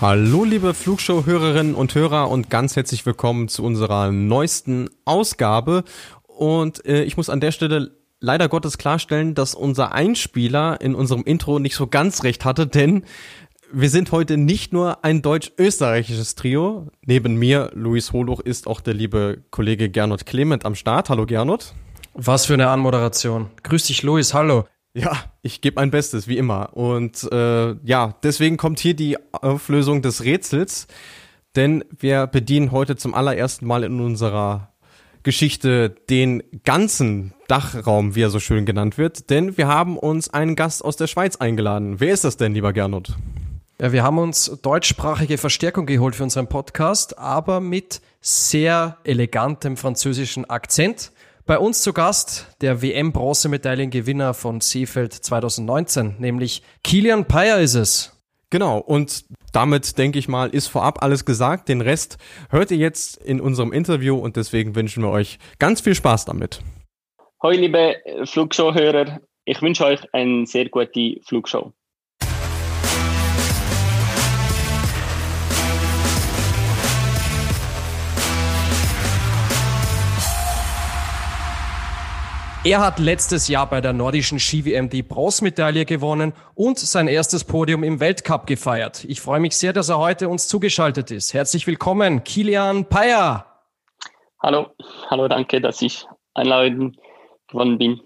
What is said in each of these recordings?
Hallo liebe Flugshow-Hörerinnen und Hörer und ganz herzlich willkommen zu unserer neuesten Ausgabe. Und äh, ich muss an der Stelle leider Gottes klarstellen, dass unser Einspieler in unserem Intro nicht so ganz recht hatte, denn wir sind heute nicht nur ein deutsch-österreichisches Trio. Neben mir, Luis Holoch, ist auch der liebe Kollege Gernot Clement am Start. Hallo Gernot. Was für eine Anmoderation. Grüß dich, Luis. Hallo. Ja, ich gebe mein Bestes, wie immer. Und äh, ja, deswegen kommt hier die Auflösung des Rätsels, denn wir bedienen heute zum allerersten Mal in unserer Geschichte den ganzen Dachraum, wie er so schön genannt wird, denn wir haben uns einen Gast aus der Schweiz eingeladen. Wer ist das denn, lieber Gernot? Ja, wir haben uns deutschsprachige Verstärkung geholt für unseren Podcast, aber mit sehr elegantem französischen Akzent. Bei uns zu Gast der WM-Bronzemedaillengewinner von Seefeld 2019, nämlich Kilian Payer ist es. Genau, und damit denke ich mal, ist vorab alles gesagt. Den Rest hört ihr jetzt in unserem Interview und deswegen wünschen wir euch ganz viel Spaß damit. Hallo liebe Flugshow-Hörer, ich wünsche euch eine sehr gute Flugshow. Er hat letztes Jahr bei der nordischen Ski-WM die Bronzemedaille gewonnen und sein erstes Podium im Weltcup gefeiert. Ich freue mich sehr, dass er heute uns zugeschaltet ist. Herzlich willkommen, Kilian Payer. Hallo, hallo, danke, dass ich einladen geworden bin.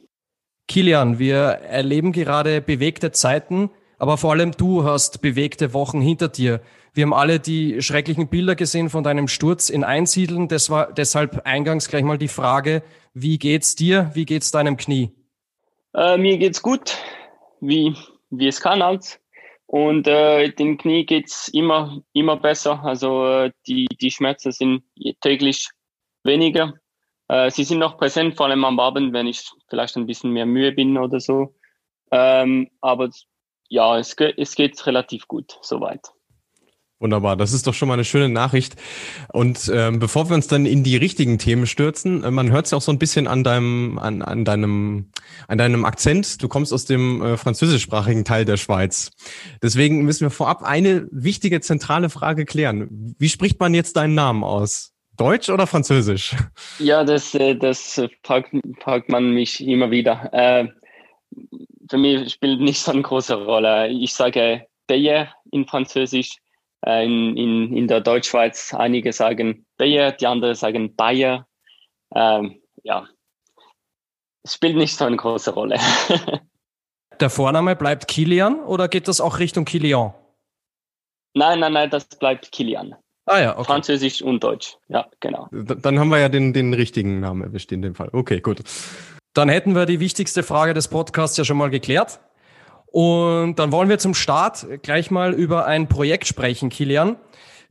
Kilian, wir erleben gerade bewegte Zeiten, aber vor allem du hast bewegte Wochen hinter dir. Wir haben alle die schrecklichen Bilder gesehen von deinem Sturz in Einsiedeln. Das war deshalb eingangs gleich mal die Frage, wie geht's dir? Wie geht's deinem Knie? Äh, mir geht's gut, wie, wie es kann halt. Und äh, dem Knie geht's immer, immer besser. Also äh, die, die Schmerzen sind täglich weniger. Äh, sie sind noch präsent, vor allem am Abend, wenn ich vielleicht ein bisschen mehr Mühe bin oder so. Ähm, aber ja, es, es geht relativ gut soweit. Wunderbar, das ist doch schon mal eine schöne Nachricht. Und ähm, bevor wir uns dann in die richtigen Themen stürzen, äh, man hört es ja auch so ein bisschen an deinem, an, an deinem, an deinem Akzent. Du kommst aus dem äh, französischsprachigen Teil der Schweiz. Deswegen müssen wir vorab eine wichtige zentrale Frage klären. Wie spricht man jetzt deinen Namen aus? Deutsch oder Französisch? Ja, das, äh, das fragt, fragt man mich immer wieder. Äh, für mich spielt nicht so eine große Rolle. Ich sage Bayer in Französisch in, in, in der Deutschschweiz einige sagen Bayer, die anderen sagen Bayer. Ähm, ja, es spielt nicht so eine große Rolle. der Vorname bleibt Kilian oder geht das auch Richtung Kilian? Nein, nein, nein, das bleibt Kilian. Ah ja, okay. Französisch und Deutsch. Ja, genau. Dann haben wir ja den, den richtigen Namen erwischt in dem Fall. Okay, gut. Dann hätten wir die wichtigste Frage des Podcasts ja schon mal geklärt. Und dann wollen wir zum Start gleich mal über ein Projekt sprechen, Kilian.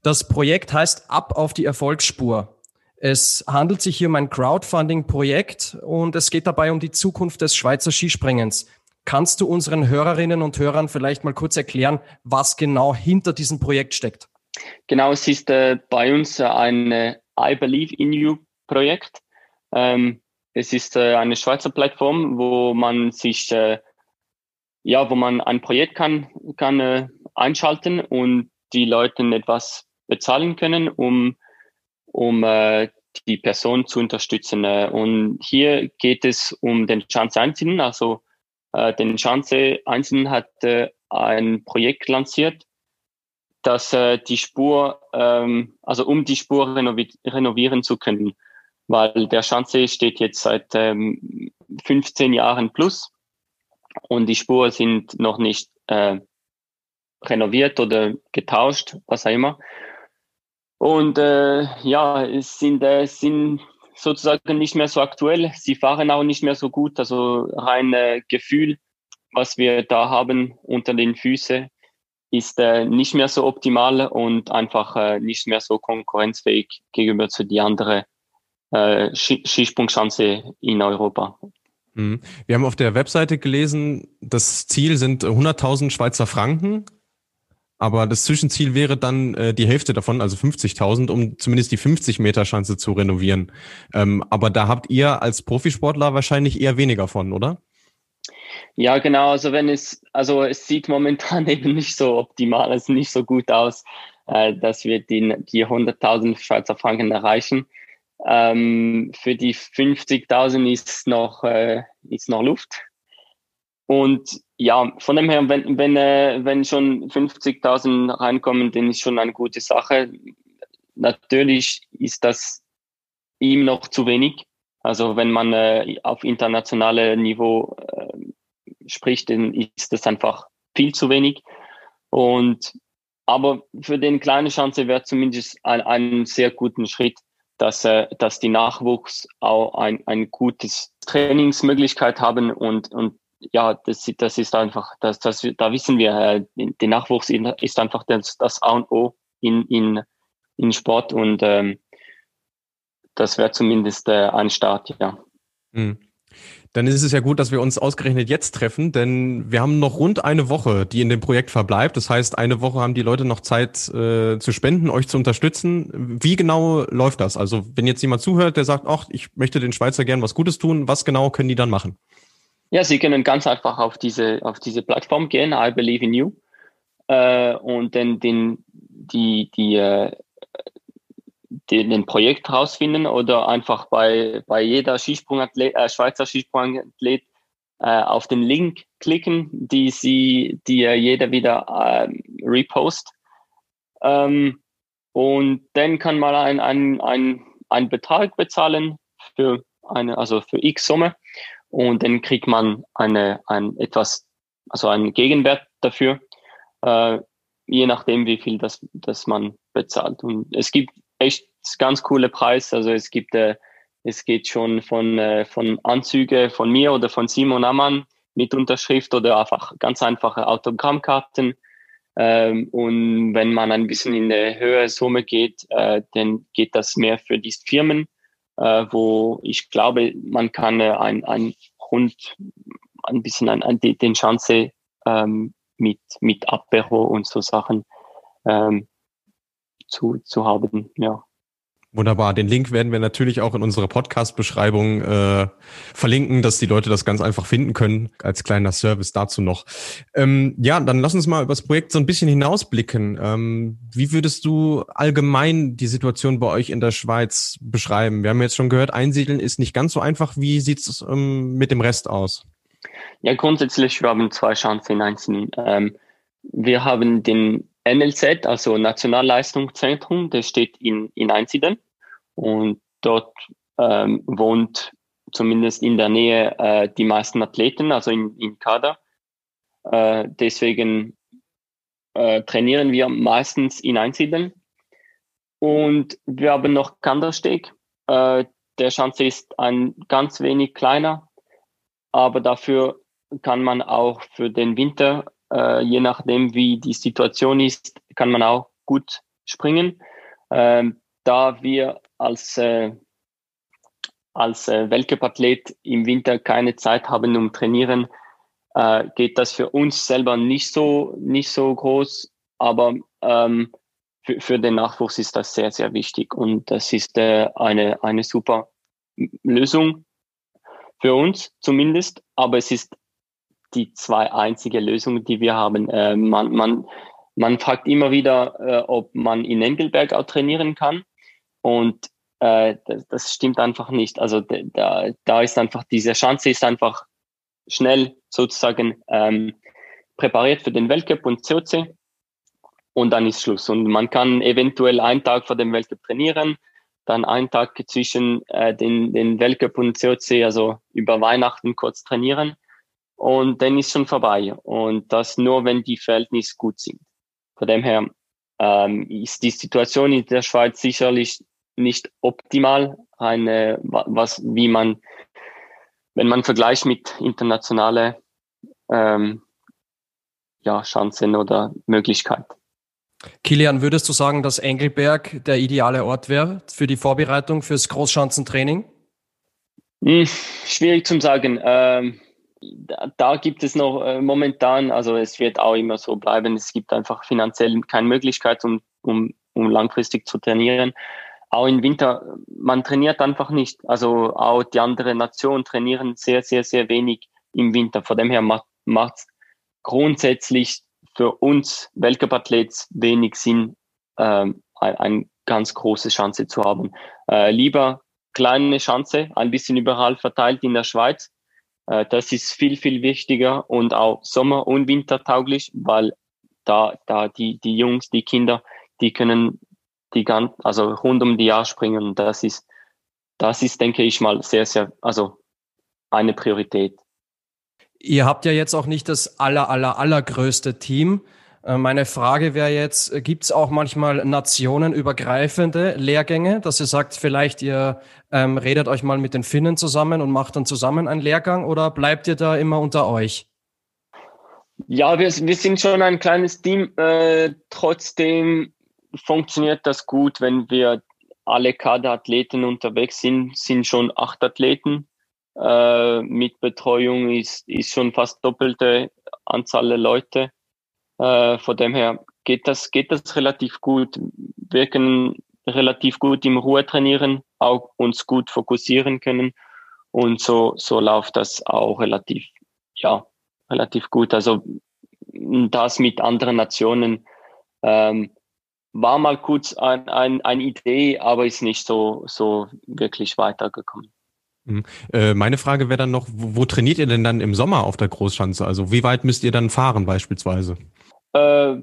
Das Projekt heißt Ab auf die Erfolgsspur. Es handelt sich hier um ein Crowdfunding-Projekt und es geht dabei um die Zukunft des Schweizer Skispringens. Kannst du unseren Hörerinnen und Hörern vielleicht mal kurz erklären, was genau hinter diesem Projekt steckt? Genau, es ist äh, bei uns äh, ein äh, I Believe in You Projekt. Ähm, es ist äh, eine Schweizer Plattform, wo man sich äh, ja, wo man ein Projekt kann, kann äh, einschalten und die Leute etwas bezahlen können, um, um äh, die Person zu unterstützen. Äh, und hier geht es um den Chance Einzelnen. Also äh, den Chance Einzelnen hat äh, ein Projekt lanciert, dass äh, die Spur, ähm, also um die Spur renovi renovieren zu können, weil der Chance steht jetzt seit ähm, 15 Jahren plus und die Spuren sind noch nicht äh, renoviert oder getauscht, was auch immer. Und äh, ja, es sind, äh, sind sozusagen nicht mehr so aktuell. Sie fahren auch nicht mehr so gut. Also rein äh, Gefühl, was wir da haben unter den Füßen, ist äh, nicht mehr so optimal und einfach äh, nicht mehr so konkurrenzfähig gegenüber zu die anderen äh, Skisprungschanze in Europa. Mhm. Wir haben auf der Webseite gelesen, das Ziel sind 100.000 Schweizer Franken, aber das Zwischenziel wäre dann äh, die Hälfte davon, also 50.000, um zumindest die 50 Meter Schanze zu renovieren. Ähm, aber da habt ihr als Profisportler wahrscheinlich eher weniger von, oder? Ja, genau. Also wenn es, also es sieht momentan eben nicht so optimal, es also nicht so gut aus, äh, dass wir die, die 100.000 Schweizer Franken erreichen. Ähm, für die 50.000 ist noch, äh, ist noch Luft. Und ja, von dem her, wenn, wenn, äh, wenn schon 50.000 reinkommen, dann ist schon eine gute Sache. Natürlich ist das ihm noch zu wenig. Also wenn man äh, auf internationale Niveau äh, spricht, dann ist das einfach viel zu wenig. Und aber für den kleinen Chance wäre zumindest ein, ein sehr guten Schritt, dass, äh, dass die Nachwuchs auch ein, ein gutes Trainingsmöglichkeit haben und, und ja, das, das ist einfach, das, das, da wissen wir, äh, der Nachwuchs ist einfach das, das A und O in, in, in Sport und ähm, das wäre zumindest äh, ein Start, ja. Mhm. Dann ist es ja gut, dass wir uns ausgerechnet jetzt treffen, denn wir haben noch rund eine Woche, die in dem Projekt verbleibt. Das heißt, eine Woche haben die Leute noch Zeit äh, zu spenden, euch zu unterstützen. Wie genau läuft das? Also wenn jetzt jemand zuhört, der sagt, ach, ich möchte den Schweizer gern was Gutes tun, was genau können die dann machen? Ja, sie können ganz einfach auf diese, auf diese Plattform gehen, I Believe in You, äh, und dann den, die, die, äh, den, den Projekt rausfinden oder einfach bei, bei jeder Skisprungathlet, äh, Schweizer Skisprungathlet äh, auf den Link klicken, die sie, die jeder wieder äh, repost. Ähm, und dann kann man ein, ein, ein, einen Betrag bezahlen für eine, also für X Summe. Und dann kriegt man eine, ein etwas, also einen Gegenwert dafür, äh, je nachdem, wie viel das, das man bezahlt. Und es gibt echt ganz coole Preis. Also es gibt, äh, es geht schon von, äh, von Anzüge von mir oder von Simon Ammann mit Unterschrift oder einfach ganz einfache Autogrammkarten. Ähm, und wenn man ein bisschen in der höhere Summe geht, äh, dann geht das mehr für die Firmen, äh, wo ich glaube, man kann äh, ein, ein Hund ein bisschen an, an den Chance ähm, mit, mit Apero und so Sachen ähm, zu, zu haben, ja. Wunderbar. Den Link werden wir natürlich auch in unserer Podcast-Beschreibung äh, verlinken, dass die Leute das ganz einfach finden können, als kleiner Service dazu noch. Ähm, ja, dann lass uns mal über das Projekt so ein bisschen hinausblicken. Ähm, wie würdest du allgemein die Situation bei euch in der Schweiz beschreiben? Wir haben jetzt schon gehört, einsiedeln ist nicht ganz so einfach. Wie sieht es ähm, mit dem Rest aus? Ja, grundsätzlich, wir haben zwei Einsiedeln. Ähm, wir haben den NLZ, also Nationalleistungszentrum, das steht in, in Einsiedeln und dort ähm, wohnt zumindest in der Nähe äh, die meisten Athleten, also in, in Kader. Äh, deswegen äh, trainieren wir meistens in Einsiedeln. Und wir haben noch Kandersteg. Äh, der Schanze ist ein ganz wenig kleiner, aber dafür kann man auch für den Winter äh, je nachdem, wie die Situation ist, kann man auch gut springen. Ähm, da wir als, äh, als äh, Weltcup-Athlet im Winter keine Zeit haben, um trainieren, äh, geht das für uns selber nicht so, nicht so groß, aber ähm, für, für den Nachwuchs ist das sehr, sehr wichtig. Und das ist äh, eine, eine super Lösung für uns zumindest, aber es ist die zwei einzige Lösungen, die wir haben. Äh, man, man, man fragt immer wieder, äh, ob man in Engelberg auch trainieren kann. Und äh, das, das stimmt einfach nicht. Also da, da ist einfach, diese Chance ist einfach schnell sozusagen ähm, präpariert für den Weltcup und COC. Und dann ist Schluss. Und man kann eventuell einen Tag vor dem Weltcup trainieren, dann einen Tag zwischen äh, den, den Weltcup und COC, also über Weihnachten kurz trainieren und dann ist schon vorbei. Und das nur, wenn die Verhältnisse gut sind. Von dem her ähm, ist die Situation in der Schweiz sicherlich nicht optimal, eine, was, wie man, wenn man vergleicht mit internationale ähm, ja, Chancen oder Möglichkeiten. Kilian, würdest du sagen, dass Engelberg der ideale Ort wäre für die Vorbereitung fürs Großschanzentraining? Hm, schwierig zu sagen. Ähm, da, gibt es noch äh, momentan, also es wird auch immer so bleiben, es gibt einfach finanziell keine Möglichkeit, um, um, um langfristig zu trainieren. Auch im Winter, man trainiert einfach nicht. Also auch die anderen Nationen trainieren sehr, sehr, sehr wenig im Winter. Von dem her macht es grundsätzlich für uns Weltcup-Athleten wenig Sinn, ähm, eine ein ganz große Chance zu haben. Äh, lieber kleine Chance, ein bisschen überall verteilt in der Schweiz. Äh, das ist viel, viel wichtiger und auch Sommer- und Wintertauglich, weil da, da die, die Jungs, die Kinder, die können die ganz, also rund um die Jahr springen. Das ist, das ist, denke ich mal, sehr, sehr, also eine Priorität. Ihr habt ja jetzt auch nicht das aller, aller, allergrößte Team. Äh, meine Frage wäre jetzt, äh, gibt es auch manchmal nationenübergreifende Lehrgänge, dass ihr sagt, vielleicht ihr ähm, redet euch mal mit den Finnen zusammen und macht dann zusammen einen Lehrgang oder bleibt ihr da immer unter euch? Ja, wir, wir sind schon ein kleines Team. Äh, trotzdem funktioniert das gut, wenn wir alle Kaderathleten unterwegs sind, sind schon acht Athleten. Äh, mit Betreuung ist, ist schon fast doppelte Anzahl der Leute. Äh, von dem her geht das, geht das relativ gut. Wir können relativ gut im Ruhe trainieren, auch uns gut fokussieren können. Und so, so läuft das auch relativ, ja, relativ gut. Also das mit anderen Nationen ähm, war mal kurz ein, ein, eine Idee, aber ist nicht so, so wirklich weitergekommen. Mhm. Äh, meine Frage wäre dann noch, wo, wo, trainiert ihr denn dann im Sommer auf der Großschanze? Also wie weit müsst ihr dann fahren beispielsweise? Äh,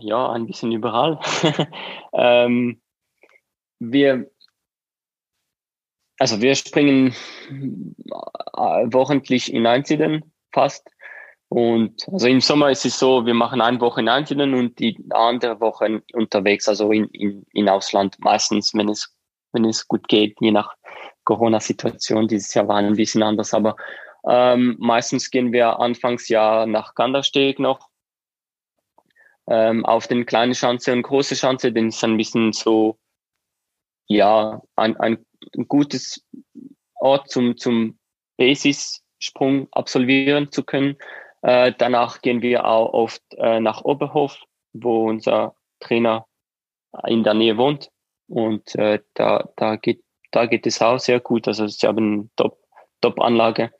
ja, ein bisschen überall. ähm, wir, also wir springen äh, wochentlich in Einzelnen fast. Und also im Sommer ist es so, wir machen eine Woche in Einzelnen und die andere Woche unterwegs, also in, in, in Ausland, meistens, wenn es, wenn es gut geht, je nach Corona-Situation. Dieses Jahr war ein bisschen anders, aber ähm, meistens gehen wir Anfangsjahr nach Kandersteg noch ähm, auf den kleinen Schanze und große Schanze, denn es ist ein bisschen so, ja, ein, ein gutes Ort zum, zum Basissprung absolvieren zu können. Äh, danach gehen wir auch oft äh, nach Oberhof, wo unser Trainer in der Nähe wohnt. Und äh, da, da, geht, da geht es auch sehr gut. Also sie haben Top, Top-Anlage.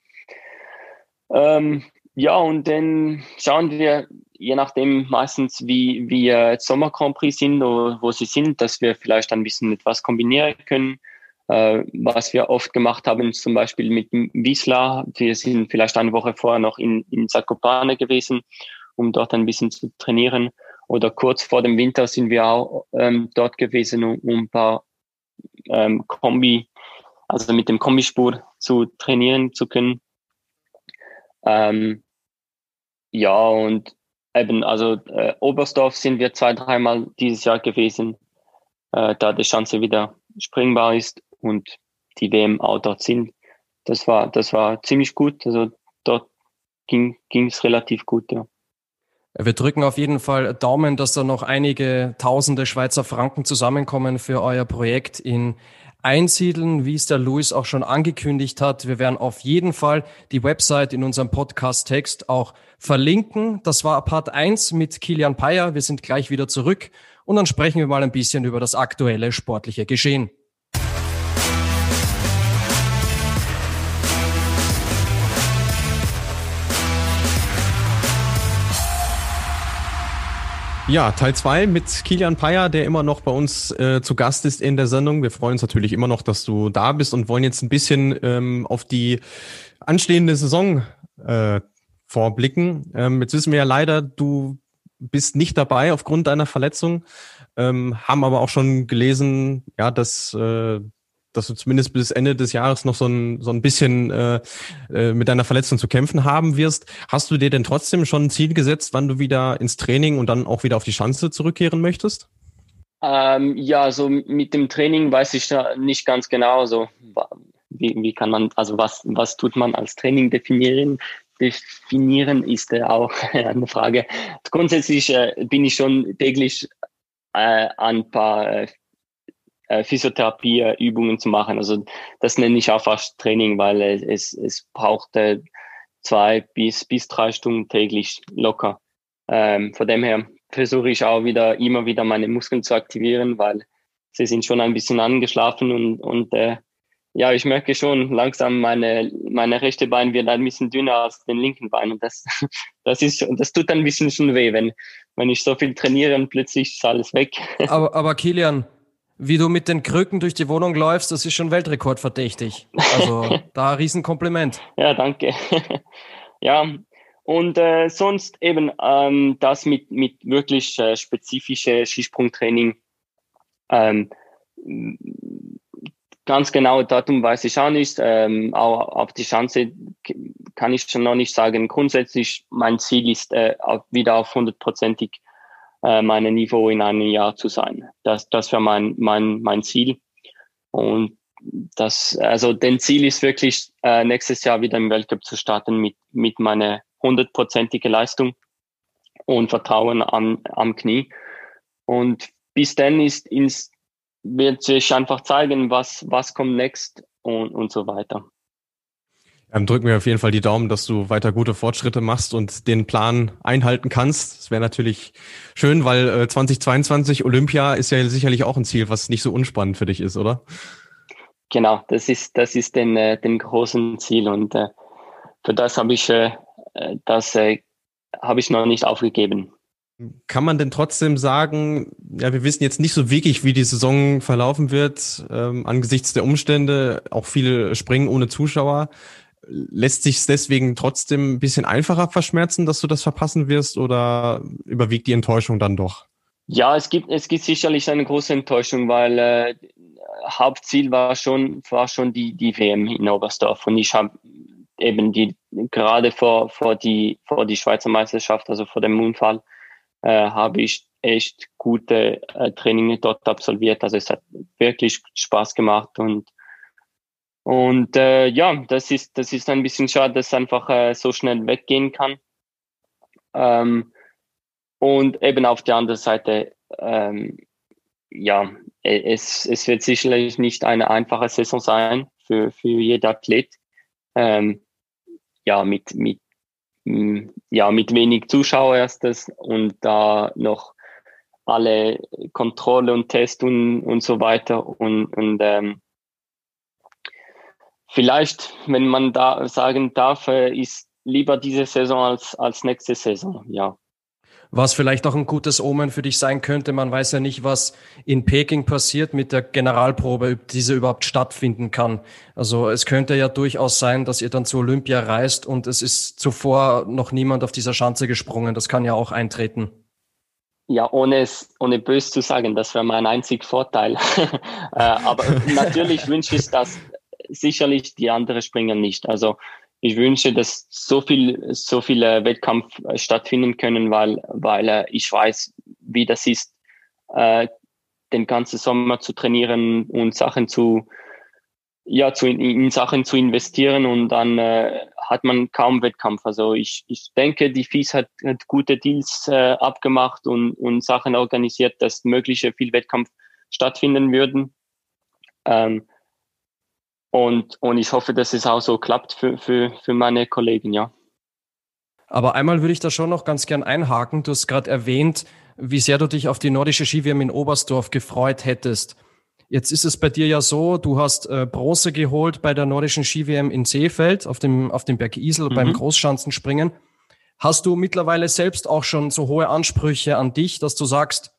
Ähm, ja, und dann schauen wir, je nachdem meistens, wie wie äh, Sommer Grand Prix sind oder wo sie sind, dass wir vielleicht ein bisschen etwas kombinieren können. Äh, was wir oft gemacht haben, zum Beispiel mit Wiesla. Wir sind vielleicht eine Woche vorher noch in, in Zakopane gewesen, um dort ein bisschen zu trainieren. Oder kurz vor dem Winter sind wir auch ähm, dort gewesen, um, um ein paar ähm, Kombi, also mit dem Kombispur zu trainieren zu können. Ähm, ja, und eben, also äh, Oberstdorf sind wir zwei, dreimal dieses Jahr gewesen, äh, da die Chance wieder springbar ist und die WM auch dort sind. Das war, das war ziemlich gut. Also dort ging es relativ gut, ja. Wir drücken auf jeden Fall Daumen, dass da noch einige tausende Schweizer Franken zusammenkommen für euer Projekt in Einsiedeln, wie es der Luis auch schon angekündigt hat. Wir werden auf jeden Fall die Website in unserem Podcast-Text auch verlinken. Das war Part 1 mit Kilian Payer. Wir sind gleich wieder zurück und dann sprechen wir mal ein bisschen über das aktuelle sportliche Geschehen. Ja, Teil 2 mit Kilian Payer, der immer noch bei uns äh, zu Gast ist in der Sendung. Wir freuen uns natürlich immer noch, dass du da bist und wollen jetzt ein bisschen ähm, auf die anstehende Saison äh, vorblicken. Ähm, jetzt wissen wir ja leider, du bist nicht dabei aufgrund deiner Verletzung, ähm, haben aber auch schon gelesen, ja, dass äh, dass du zumindest bis Ende des Jahres noch so ein, so ein bisschen äh, äh, mit deiner Verletzung zu kämpfen haben wirst. Hast du dir denn trotzdem schon ein Ziel gesetzt, wann du wieder ins Training und dann auch wieder auf die Schanze zurückkehren möchtest? Ähm, ja, so mit dem Training weiß ich nicht ganz genau. So, wie, wie kann man, also was, was tut man als Training definieren? definieren ist äh, auch eine Frage. Grundsätzlich äh, bin ich schon täglich äh, ein paar äh, äh Physiotherapieübungen zu machen. Also das nenne ich auch fast Training, weil es, es braucht äh, zwei bis, bis drei Stunden täglich locker. Ähm, von dem her versuche ich auch wieder immer wieder meine Muskeln zu aktivieren, weil sie sind schon ein bisschen angeschlafen und, und äh, ja, ich merke schon langsam meine, meine rechte Bein wird ein bisschen dünner als den linken Bein und das, das ist, das tut ein bisschen schon weh, wenn, wenn ich so viel trainiere und plötzlich ist alles weg. Aber, aber Kilian, wie du mit den Krücken durch die Wohnung läufst, das ist schon Weltrekordverdächtig. Also da ein Riesenkompliment. Ja, danke. ja, und äh, sonst eben ähm, das mit, mit wirklich äh, spezifische Skisprungtraining. Ähm, ganz genau Datum weiß ich auch nicht. Ähm, auch auf die Chance kann ich schon noch nicht sagen. Grundsätzlich mein Ziel ist äh, wieder auf hundertprozentig äh, meinem Niveau in einem Jahr zu sein. Das, das wäre mein, mein, mein Ziel. Und das, also den Ziel ist wirklich, äh, nächstes Jahr wieder im Weltcup zu starten mit, mit meiner hundertprozentigen Leistung und Vertrauen am, am Knie. Und bis dann ist ins, wird sich einfach zeigen, was, was kommt next und, und so weiter. Ähm, drück mir auf jeden Fall die Daumen, dass du weiter gute Fortschritte machst und den Plan einhalten kannst. Das wäre natürlich schön, weil äh, 2022 Olympia ist ja sicherlich auch ein Ziel, was nicht so unspannend für dich ist, oder? Genau, das ist das ist den äh, den großen Ziel und äh, für das habe ich äh, das äh, habe ich noch nicht aufgegeben. Kann man denn trotzdem sagen, ja, wir wissen jetzt nicht so wirklich, wie die Saison verlaufen wird, ähm, angesichts der Umstände, auch viele springen ohne Zuschauer. Lässt sich es deswegen trotzdem ein bisschen einfacher verschmerzen, dass du das verpassen wirst oder überwiegt die Enttäuschung dann doch? Ja, es gibt, es gibt sicherlich eine große Enttäuschung, weil äh, Hauptziel war schon, war schon die, die WM in Oberstdorf und ich habe eben die gerade vor, vor, die, vor die Schweizer Meisterschaft, also vor dem Unfall, äh, habe ich echt gute äh, Trainings dort absolviert. Also es hat wirklich Spaß gemacht und und äh, ja, das ist, das ist ein bisschen schade, dass es einfach äh, so schnell weggehen kann. Ähm, und eben auf der anderen Seite, ähm, ja, e, es, es wird sicherlich nicht eine einfache Saison sein für, für jeden Athlet. Ähm, ja, mit, mit, ja, mit wenig Zuschauer erstes und da noch alle Kontrolle und Test und, und so weiter und, und ähm, vielleicht, wenn man da sagen darf, äh, ist lieber diese Saison als, als nächste Saison, ja. Was vielleicht auch ein gutes Omen für dich sein könnte, man weiß ja nicht, was in Peking passiert mit der Generalprobe, ob diese überhaupt stattfinden kann. Also es könnte ja durchaus sein, dass ihr dann zu Olympia reist und es ist zuvor noch niemand auf dieser Schanze gesprungen. Das kann ja auch eintreten. Ja, ohne es, ohne bös zu sagen, das wäre mein einzig Vorteil. Äh, aber natürlich wünsche ich das sicherlich die anderen Springer nicht. Also ich wünsche, dass so viel, so viele Wettkampf äh, stattfinden können, weil, weil äh, ich weiß, wie das ist, äh, den ganzen Sommer zu trainieren und Sachen zu, ja, zu, in Sachen zu investieren und dann äh, hat man kaum Wettkampf. Also ich, ich denke, die FIS hat, hat gute Deals äh, abgemacht und, und Sachen organisiert, dass mögliche viel Wettkampf stattfinden würden. Ähm, und, und ich hoffe, dass es auch so klappt für, für, für meine Kollegen, ja. Aber einmal würde ich da schon noch ganz gern einhaken. Du hast gerade erwähnt, wie sehr du dich auf die nordische Skiwärme in Oberstdorf gefreut hättest. Jetzt ist es bei dir ja so, du hast äh, Bronze geholt bei der nordischen Ski-WM in Seefeld auf dem, auf dem Berg Isel mhm. beim Großschanzenspringen. Hast du mittlerweile selbst auch schon so hohe Ansprüche an dich, dass du sagst,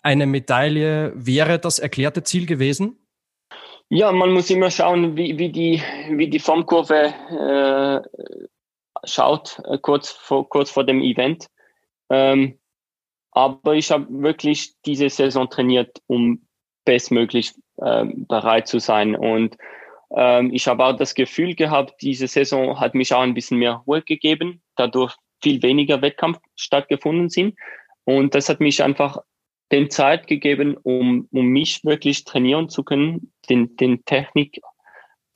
eine Medaille wäre das erklärte Ziel gewesen? Ja, man muss immer schauen, wie, wie, die, wie die Formkurve äh, schaut, äh, kurz, vor, kurz vor dem Event. Ähm, aber ich habe wirklich diese Saison trainiert, um bestmöglich äh, bereit zu sein. Und ähm, ich habe auch das Gefühl gehabt, diese Saison hat mich auch ein bisschen mehr Ruhe gegeben, dadurch viel weniger Wettkampf stattgefunden sind. Und das hat mich einfach den Zeit gegeben, um, um mich wirklich trainieren zu können, den, den Technik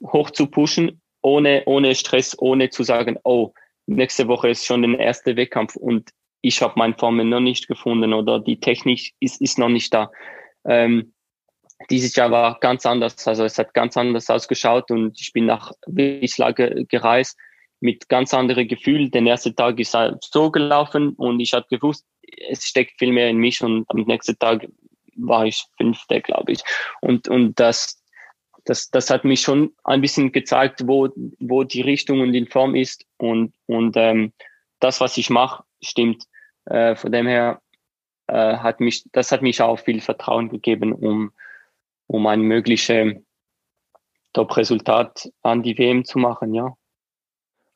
hoch zu pushen, ohne, ohne Stress, ohne zu sagen, oh, nächste Woche ist schon der erste Wettkampf und ich habe meine Formel noch nicht gefunden oder die Technik ist, ist noch nicht da. Ähm, dieses Jahr war ganz anders, also es hat ganz anders ausgeschaut und ich bin nach Wiesla gereist mit ganz anderen Gefühlen. Den ersten Tag ist halt so gelaufen und ich habe gewusst, es steckt viel mehr in mich und am nächsten Tag war ich Fünfte, glaube ich. Und, und das, das, das hat mich schon ein bisschen gezeigt, wo, wo die Richtung und die Form ist und, und ähm, das, was ich mache, stimmt. Äh, von dem her äh, hat mich, das hat mich auch viel Vertrauen gegeben, um, um ein mögliches Top-Resultat an die WM zu machen, ja.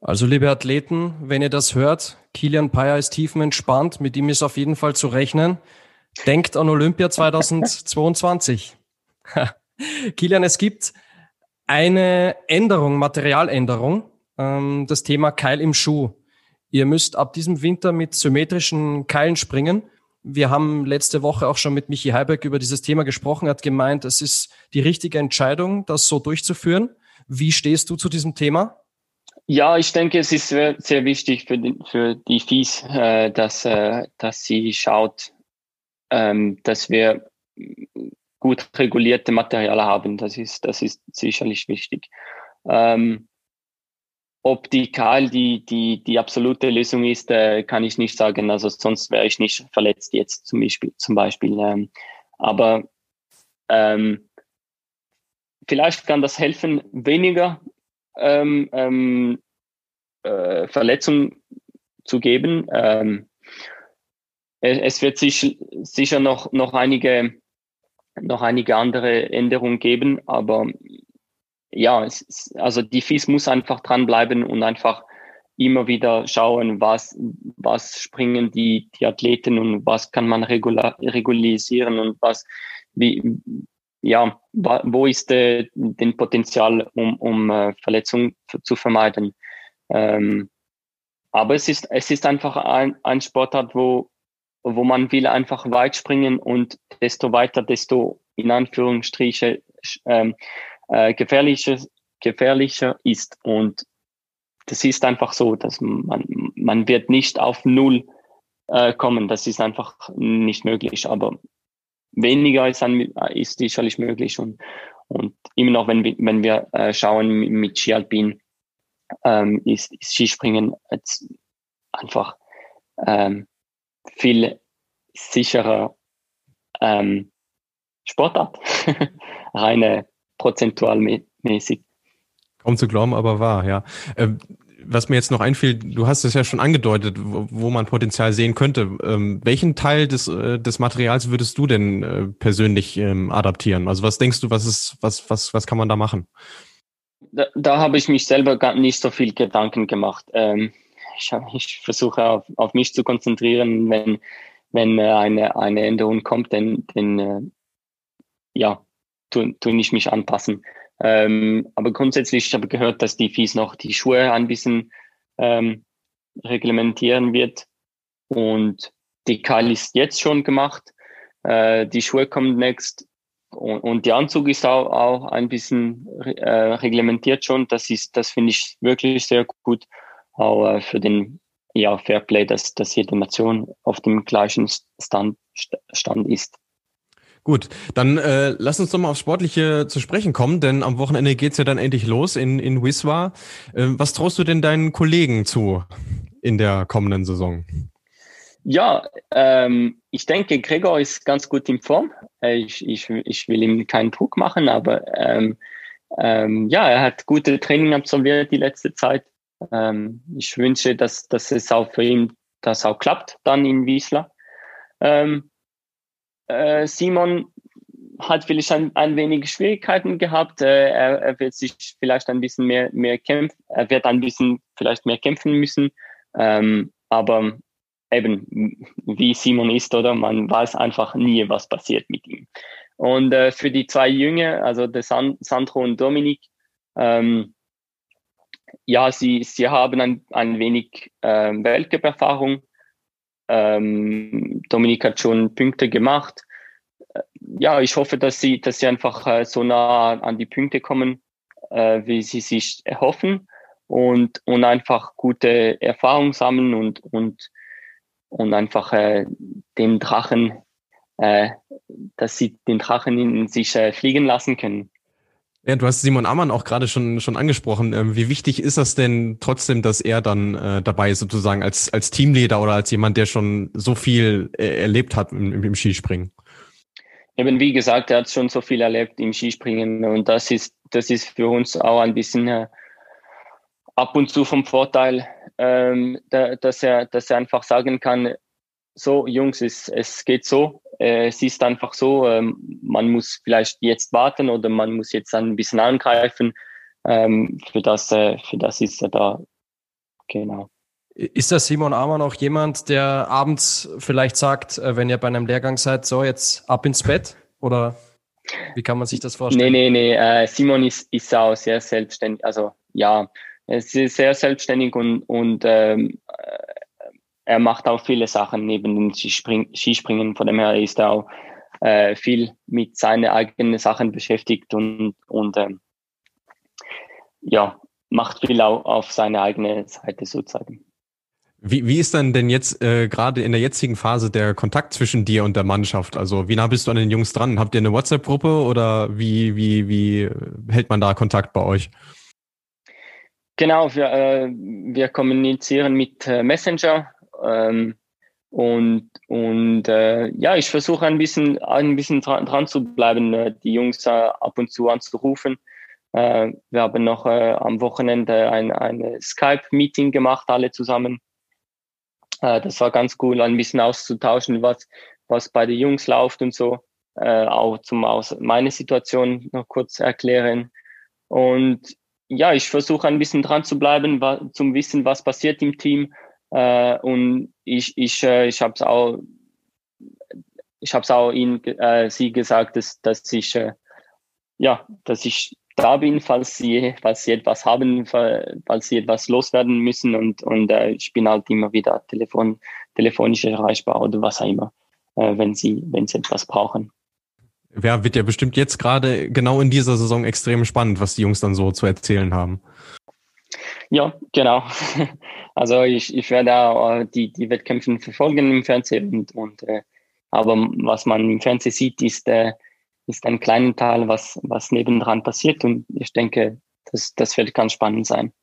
Also liebe Athleten, wenn ihr das hört, Kilian Payer ist tiefenentspannt, mit ihm ist auf jeden Fall zu rechnen. Denkt an Olympia 2022. Kilian, es gibt eine Änderung, Materialänderung, ähm, das Thema Keil im Schuh. Ihr müsst ab diesem Winter mit symmetrischen Keilen springen. Wir haben letzte Woche auch schon mit Michi Heiberg über dieses Thema gesprochen. Er hat gemeint, es ist die richtige Entscheidung, das so durchzuführen. Wie stehst du zu diesem Thema? Ja, ich denke, es ist sehr, sehr wichtig für die, für die FIS, äh, dass, äh, dass sie schaut, ähm, dass wir gut regulierte Materialien haben. Das ist, das ist sicherlich wichtig. Ähm, ob die KL die, die, die absolute Lösung ist, äh, kann ich nicht sagen. Also sonst wäre ich nicht verletzt jetzt zum Beispiel. Zum Beispiel. Ähm, aber ähm, vielleicht kann das helfen, weniger ähm, ähm, äh, Verletzungen zu geben. Ähm, es wird sich, sicher noch, noch, einige, noch einige andere Änderungen geben, aber ja, es, also die FIS muss einfach dranbleiben und einfach immer wieder schauen, was, was springen die, die Athleten und was kann man regular, regulisieren und was, wie, ja, wo ist äh, den Potenzial, um, um äh, Verletzungen zu vermeiden. Ähm, aber es ist, es ist einfach ein, ein Sportart, wo, wo man will einfach weit springen und desto weiter, desto in Anführungsstriche ähm, äh, gefährlicher, gefährlicher ist. Und das ist einfach so, dass man, man wird nicht auf Null äh, kommen. Das ist einfach nicht möglich. Aber weniger ist, dann, ist sicherlich möglich. Und, und immer noch, wenn wenn wir äh, schauen mit Skialpin, ähm, ist, ist Skispringen einfach ähm, viel sicherer ähm, Sportart, reine prozentualmäßig. Kaum zu glauben, aber wahr, ja. Ähm, was mir jetzt noch einfiel, du hast es ja schon angedeutet, wo, wo man Potenzial sehen könnte. Ähm, welchen Teil des, äh, des Materials würdest du denn äh, persönlich ähm, adaptieren? Also was denkst du, was ist, was, was, was kann man da machen? Da, da habe ich mich selber gar nicht so viel Gedanken gemacht. Ähm, ich, ich versuche auf, auf mich zu konzentrieren, wenn, wenn äh, eine, eine Änderung kommt, dann, dann äh, ja, tue, tue ich mich anpassen. Ähm, aber grundsätzlich, ich habe gehört, dass die FIS noch die Schuhe ein bisschen ähm, reglementieren wird. Und die Keil ist jetzt schon gemacht. Äh, die Schuhe kommen next. Und, und der Anzug ist auch, auch ein bisschen äh, reglementiert schon. Das ist, das finde ich wirklich sehr gut. Auch äh, für den ja, Fairplay, dass, dass jede Nation auf dem gleichen Stand, Stand ist. Gut, dann äh, lass uns doch mal aufs Sportliche zu sprechen kommen, denn am Wochenende geht's ja dann endlich los in, in Wiswa. Äh, was traust du denn deinen Kollegen zu in der kommenden Saison? Ja, ähm, ich denke, Gregor ist ganz gut in Form. Äh, ich, ich, ich will ihm keinen Druck machen, aber ähm, ähm, ja, er hat gute Training absolviert die letzte Zeit. Ähm, ich wünsche, dass, dass es auch für ihn das auch klappt, dann in Wiesla. Ähm, äh, Simon hat vielleicht ein, ein wenig Schwierigkeiten gehabt. Äh, er, er, wird sich vielleicht ein bisschen mehr, mehr kämpfen, er wird ein bisschen vielleicht mehr kämpfen müssen. Ähm, aber eben, wie Simon ist, oder? Man weiß einfach nie, was passiert mit ihm. Und äh, für die zwei Jünger, also der San Sandro und Dominik, ähm, ja, sie, sie haben ein, ein wenig äh, Weltcup-Erfahrung. Ähm, Dominik hat schon Punkte gemacht. Äh, ja, ich hoffe, dass sie, dass sie einfach äh, so nah an die Punkte kommen, äh, wie sie sich erhoffen. und, und einfach gute Erfahrungen sammeln und, und, und einfach äh, den Drachen, äh, dass sie den Drachen in sich äh, fliegen lassen können. Ja, du hast Simon Ammann auch gerade schon, schon angesprochen. Ähm, wie wichtig ist das denn trotzdem, dass er dann äh, dabei ist, sozusagen als, als Teamleader oder als jemand, der schon so viel äh, erlebt hat im, im Skispringen? Eben wie gesagt, er hat schon so viel erlebt im Skispringen und das ist, das ist für uns auch ein bisschen äh, ab und zu vom Vorteil, ähm, da, dass, er, dass er einfach sagen kann, so Jungs, es, es geht so, äh, es ist einfach so, ähm, man muss vielleicht jetzt warten oder man muss jetzt ein bisschen angreifen. Ähm, für, das, äh, für das ist er da. Genau. Ist der Simon Amann auch jemand, der abends vielleicht sagt, äh, wenn ihr bei einem Lehrgang seid, so jetzt ab ins Bett? Oder wie kann man sich das vorstellen? Nee, nee, nee. Simon ist, ist auch sehr selbstständig. Also ja, er ist sehr selbstständig und, und ähm, er macht auch viele Sachen neben dem Skispring Skispringen. Von dem her ist er auch äh, viel mit seinen eigenen Sachen beschäftigt und, und ähm, ja, macht viel auch auf seine eigene Seite sozusagen. Wie, wie ist dann denn jetzt äh, gerade in der jetzigen Phase der Kontakt zwischen dir und der Mannschaft? Also wie nah bist du an den Jungs dran? Habt ihr eine WhatsApp-Gruppe oder wie, wie, wie hält man da Kontakt bei euch? Genau, wir, äh, wir kommunizieren mit äh, Messenger ähm, und und äh, ja, ich versuche ein bisschen, ein bisschen dran, dran zu bleiben, äh, die Jungs äh, ab und zu anzurufen. Äh, wir haben noch äh, am Wochenende ein, ein Skype-Meeting gemacht, alle zusammen. Äh, das war ganz cool, ein bisschen auszutauschen, was, was bei den Jungs läuft und so. Auch zum aus meine Situation noch kurz erklären. Und ja, ich versuche ein bisschen dran zu bleiben, zum Wissen, was passiert im Team äh, und ich, ich, äh, ich habe es auch, auch ihnen, äh, sie gesagt, dass, dass ich, äh, ja, dass ich da bin, falls sie, falls sie etwas haben, falls sie etwas loswerden müssen und, und äh, ich bin halt immer wieder telefon, telefonisch erreichbar oder was auch immer, äh, wenn sie, wenn sie etwas brauchen. Ja, wird ja bestimmt jetzt gerade genau in dieser Saison extrem spannend, was die Jungs dann so zu erzählen haben. Ja, genau. Also ich, ich werde auch die, die Wettkämpfe verfolgen im Fernsehen und, und äh, aber was man im Fernsehen sieht, ist, äh, ist ein kleiner Teil, was, was nebendran passiert und ich denke, das, das wird ganz spannend sein.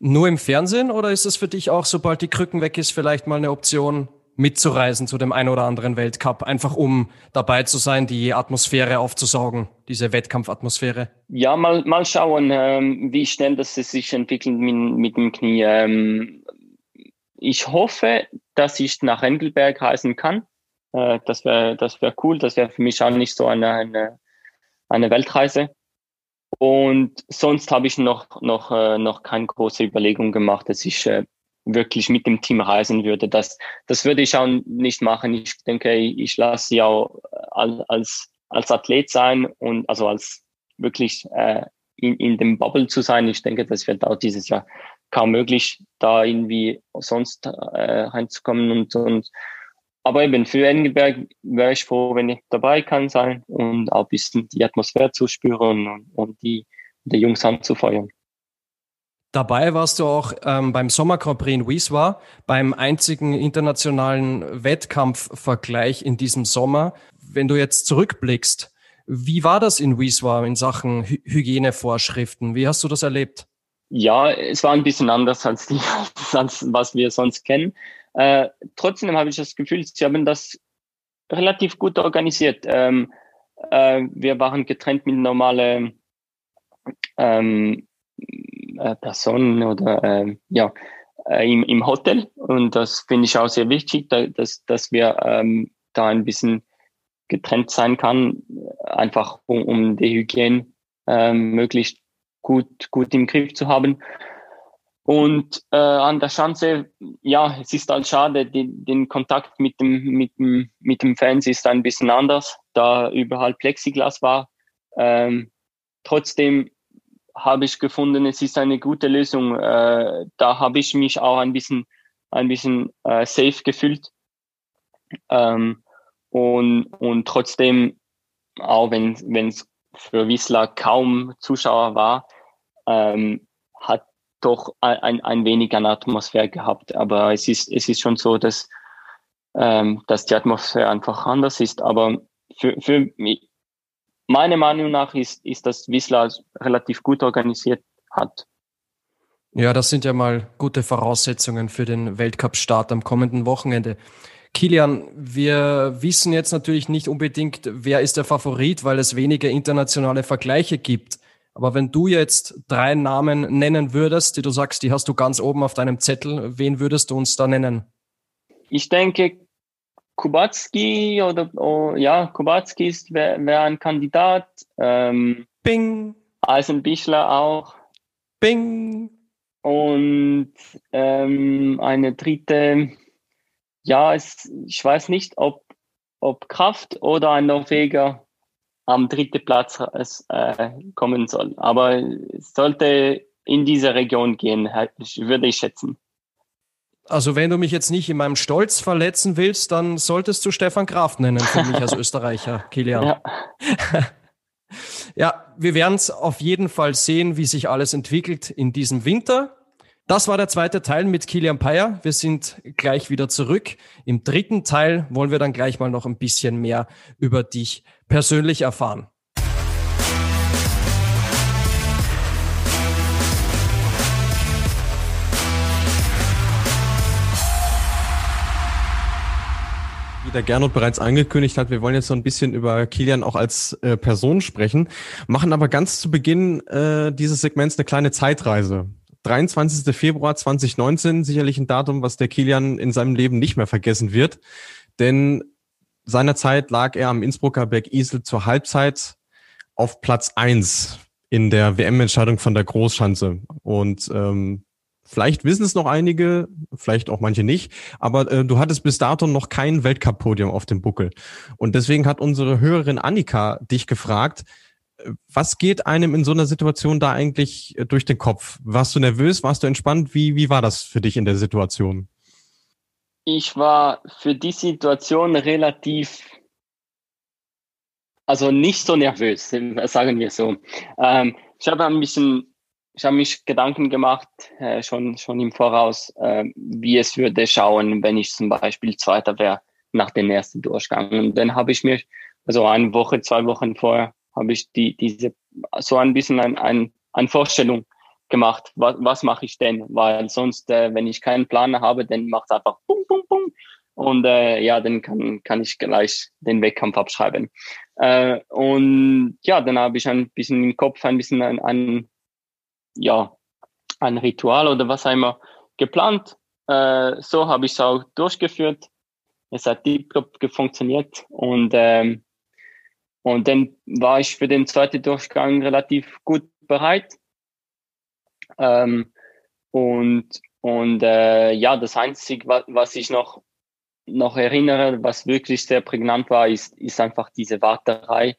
Nur im Fernsehen oder ist es für dich auch, sobald die Krücken weg ist, vielleicht mal eine Option, mitzureisen zu dem ein oder anderen Weltcup, einfach um dabei zu sein, die Atmosphäre aufzusaugen, diese Wettkampfatmosphäre? Ja, mal, mal schauen, ähm, wie schnell das sich entwickelt mit, mit dem Knie. Ähm, ich hoffe, dass ich nach Engelberg reisen kann. Äh, das wäre das wär cool. Das wäre für mich auch nicht so eine, eine, eine Weltreise. Und sonst habe ich noch, noch, äh, noch keine große Überlegung gemacht, dass ich äh, wirklich mit dem Team reisen würde. Das, das würde ich auch nicht machen. Ich denke, ich lasse sie auch als, als Athlet sein und also als wirklich äh, in, in dem Bubble zu sein. Ich denke, das wird auch dieses Jahr kaum möglich, da irgendwie sonst äh, reinzukommen und, und aber eben für Engelberg wäre ich froh, wenn ich dabei kann sein und auch ein bisschen die Atmosphäre zu spüren und, und die, die Jungs anzufeuern. Dabei warst du auch ähm, beim Sommer Grand Prix in Wieswa, beim einzigen internationalen Wettkampfvergleich in diesem Sommer. Wenn du jetzt zurückblickst, wie war das in Wieswa in Sachen Hy Hygienevorschriften? Wie hast du das erlebt? Ja, es war ein bisschen anders als, die, als was wir sonst kennen. Äh, trotzdem habe ich das Gefühl, sie haben das relativ gut organisiert. Ähm, äh, wir waren getrennt mit normalen ähm, äh, Personen oder äh, ja, im, im Hotel. Und das finde ich auch sehr wichtig, da, dass, dass wir ähm, da ein bisschen getrennt sein kann, einfach um, um die Hygiene äh, möglichst gut, gut im Griff zu haben. Und äh, an der Schanze, ja, es ist halt schade, die, den Kontakt mit dem, mit, dem, mit dem Fans ist ein bisschen anders, da überall Plexiglas war. Ähm, trotzdem habe ich gefunden, es ist eine gute Lösung. Äh, da habe ich mich auch ein bisschen, ein bisschen äh, safe gefühlt. Ähm, und, und trotzdem, auch wenn es für Wiesla kaum Zuschauer war, ähm, hat doch ein, ein wenig an Atmosphäre gehabt. Aber es ist, es ist schon so, dass, ähm, dass die Atmosphäre einfach anders ist. Aber für, für mich, meiner Meinung nach ist, ist das Wisla relativ gut organisiert hat. Ja, das sind ja mal gute Voraussetzungen für den Weltcup-Start am kommenden Wochenende. Kilian, wir wissen jetzt natürlich nicht unbedingt, wer ist der Favorit, weil es wenige internationale Vergleiche gibt. Aber wenn du jetzt drei Namen nennen würdest, die du sagst, die hast du ganz oben auf deinem Zettel, wen würdest du uns da nennen? Ich denke, Kubacki oder oh, ja, Kubacki wäre wär ein Kandidat. Ähm, Bing. Eisenbichler auch. Bing. Und ähm, eine dritte, ja, es, ich weiß nicht, ob, ob Kraft oder ein Norweger am dritten Platz äh, kommen soll. Aber es sollte in diese Region gehen, würde ich schätzen. Also wenn du mich jetzt nicht in meinem Stolz verletzen willst, dann solltest du Stefan Kraft nennen für mich als Österreicher, Kilian. Ja. ja, wir werden es auf jeden Fall sehen, wie sich alles entwickelt in diesem Winter. Das war der zweite Teil mit Kilian Payer. Wir sind gleich wieder zurück. Im dritten Teil wollen wir dann gleich mal noch ein bisschen mehr über dich persönlich erfahren. Wie der Gernot bereits angekündigt hat, wir wollen jetzt so ein bisschen über Kilian auch als äh, Person sprechen, machen aber ganz zu Beginn äh, dieses Segments eine kleine Zeitreise. 23. Februar 2019, sicherlich ein Datum, was der Kilian in seinem Leben nicht mehr vergessen wird, denn seinerzeit lag er am Innsbrucker Berg Isel zur Halbzeit auf Platz eins in der WM-Entscheidung von der Großschanze und ähm, Vielleicht wissen es noch einige, vielleicht auch manche nicht, aber äh, du hattest bis dato noch kein Weltcup-Podium auf dem Buckel. Und deswegen hat unsere Hörerin Annika dich gefragt, äh, was geht einem in so einer Situation da eigentlich äh, durch den Kopf? Warst du nervös? Warst du entspannt? Wie, wie war das für dich in der Situation? Ich war für die Situation relativ, also nicht so nervös, sagen wir so. Ähm, ich habe ein bisschen ich habe mich Gedanken gemacht, äh, schon, schon im Voraus, äh, wie es würde schauen, wenn ich zum Beispiel Zweiter wäre nach dem ersten Durchgang. Und dann habe ich mir, also eine Woche, zwei Wochen vorher, habe ich die, diese, so ein bisschen ein, ein, eine Vorstellung gemacht, was, was mache ich denn? Weil sonst, äh, wenn ich keinen Plan habe, dann macht es einfach bum, bum, bum. Und äh, ja, dann kann, kann ich gleich den Wettkampf abschreiben. Äh, und ja, dann habe ich ein bisschen im Kopf ein bisschen ein, ein ja, ein Ritual oder was immer geplant. Äh, so habe ich es auch durchgeführt. Es hat tiptop funktioniert und ähm, und dann war ich für den zweiten Durchgang relativ gut bereit. Ähm, und und äh, ja, das Einzige, was, was ich noch noch erinnere, was wirklich sehr prägnant war, ist, ist einfach diese Warterei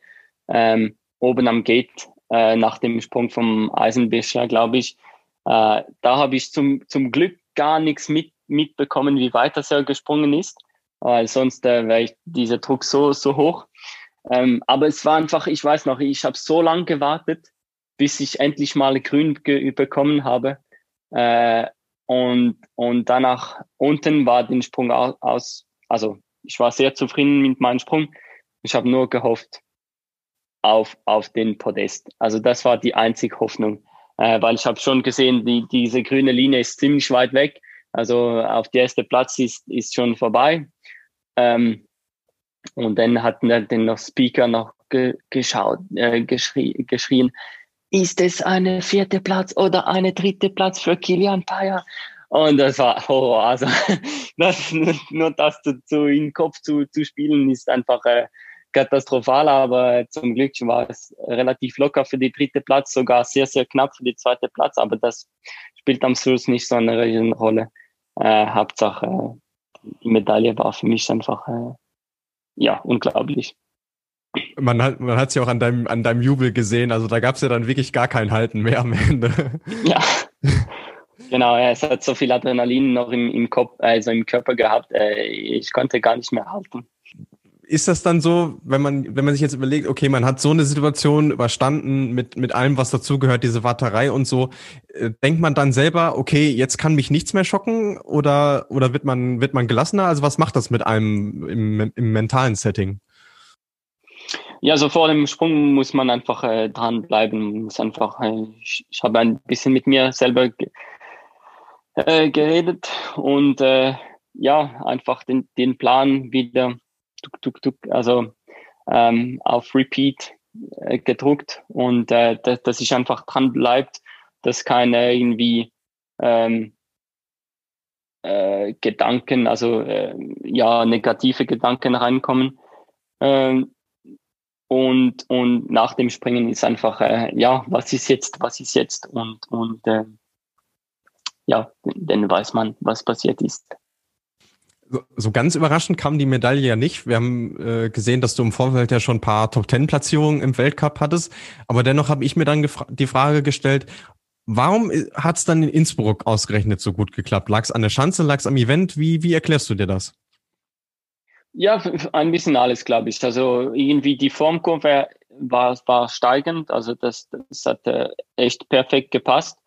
ähm, oben am Gate äh, nach dem Sprung vom Eisenbischer, glaube ich. Äh, da habe ich zum, zum Glück gar nichts mit, mitbekommen, wie weit das er gesprungen ist, weil sonst äh, wäre dieser Druck so, so hoch. Ähm, aber es war einfach, ich weiß noch, ich habe so lange gewartet, bis ich endlich mal grün bekommen habe. Äh, und, und danach unten war den Sprung aus, also ich war sehr zufrieden mit meinem Sprung. Ich habe nur gehofft, auf, auf den Podest. Also das war die einzige Hoffnung, äh, weil ich habe schon gesehen, die, diese grüne Linie ist ziemlich weit weg. Also auf der erste Platz ist, ist schon vorbei. Ähm, und dann hat den noch Speaker noch ge, geschaut, äh, geschrie, geschrien, ist es eine vierte Platz oder eine dritte Platz für Kilian Payer? Und das war Horror. Also das, nur das zu, zu in den Kopf zu, zu spielen, ist einfach äh, katastrophal, aber zum Glück war es relativ locker für die dritte Platz, sogar sehr, sehr knapp für die zweite Platz, aber das spielt am Schluss nicht so eine Rolle. Äh, Hauptsache, die Medaille war für mich einfach, äh, ja, unglaublich. Man hat man hat ja auch an deinem an deinem Jubel gesehen, also da gab es ja dann wirklich gar kein Halten mehr am Ende. Ja. Genau, ja, es hat so viel Adrenalin noch im, im Kopf, also im Körper gehabt, äh, ich konnte gar nicht mehr halten ist das dann so, wenn man, wenn man sich jetzt überlegt, okay, man hat so eine Situation überstanden mit, mit allem, was dazugehört, diese Warterei und so, äh, denkt man dann selber, okay, jetzt kann mich nichts mehr schocken oder, oder wird man, wird man gelassener? Also was macht das mit einem im, im mentalen Setting? Ja, so vor dem Sprung muss man einfach äh, dranbleiben, muss einfach, äh, ich, ich habe ein bisschen mit mir selber äh, geredet und äh, ja, einfach den, den Plan wieder tuk, tuk, tuk, also ähm, auf Repeat äh, gedruckt und äh, dass, dass ich einfach dran bleibt, dass keine irgendwie ähm, äh, Gedanken, also äh, ja, negative Gedanken reinkommen. Ähm, und, und nach dem Springen ist einfach, äh, ja, was ist jetzt, was ist jetzt? Und, und äh, ja, dann weiß man, was passiert ist. So ganz überraschend kam die Medaille ja nicht. Wir haben äh, gesehen, dass du im Vorfeld ja schon ein paar Top-Ten-Platzierungen im Weltcup hattest. Aber dennoch habe ich mir dann die Frage gestellt, warum hat es dann in Innsbruck ausgerechnet so gut geklappt? Lag es an der Schanze, lag es am Event? Wie, wie erklärst du dir das? Ja, ein bisschen alles, glaube ich. Also irgendwie die Formkurve war, war steigend. Also das, das hat äh, echt perfekt gepasst.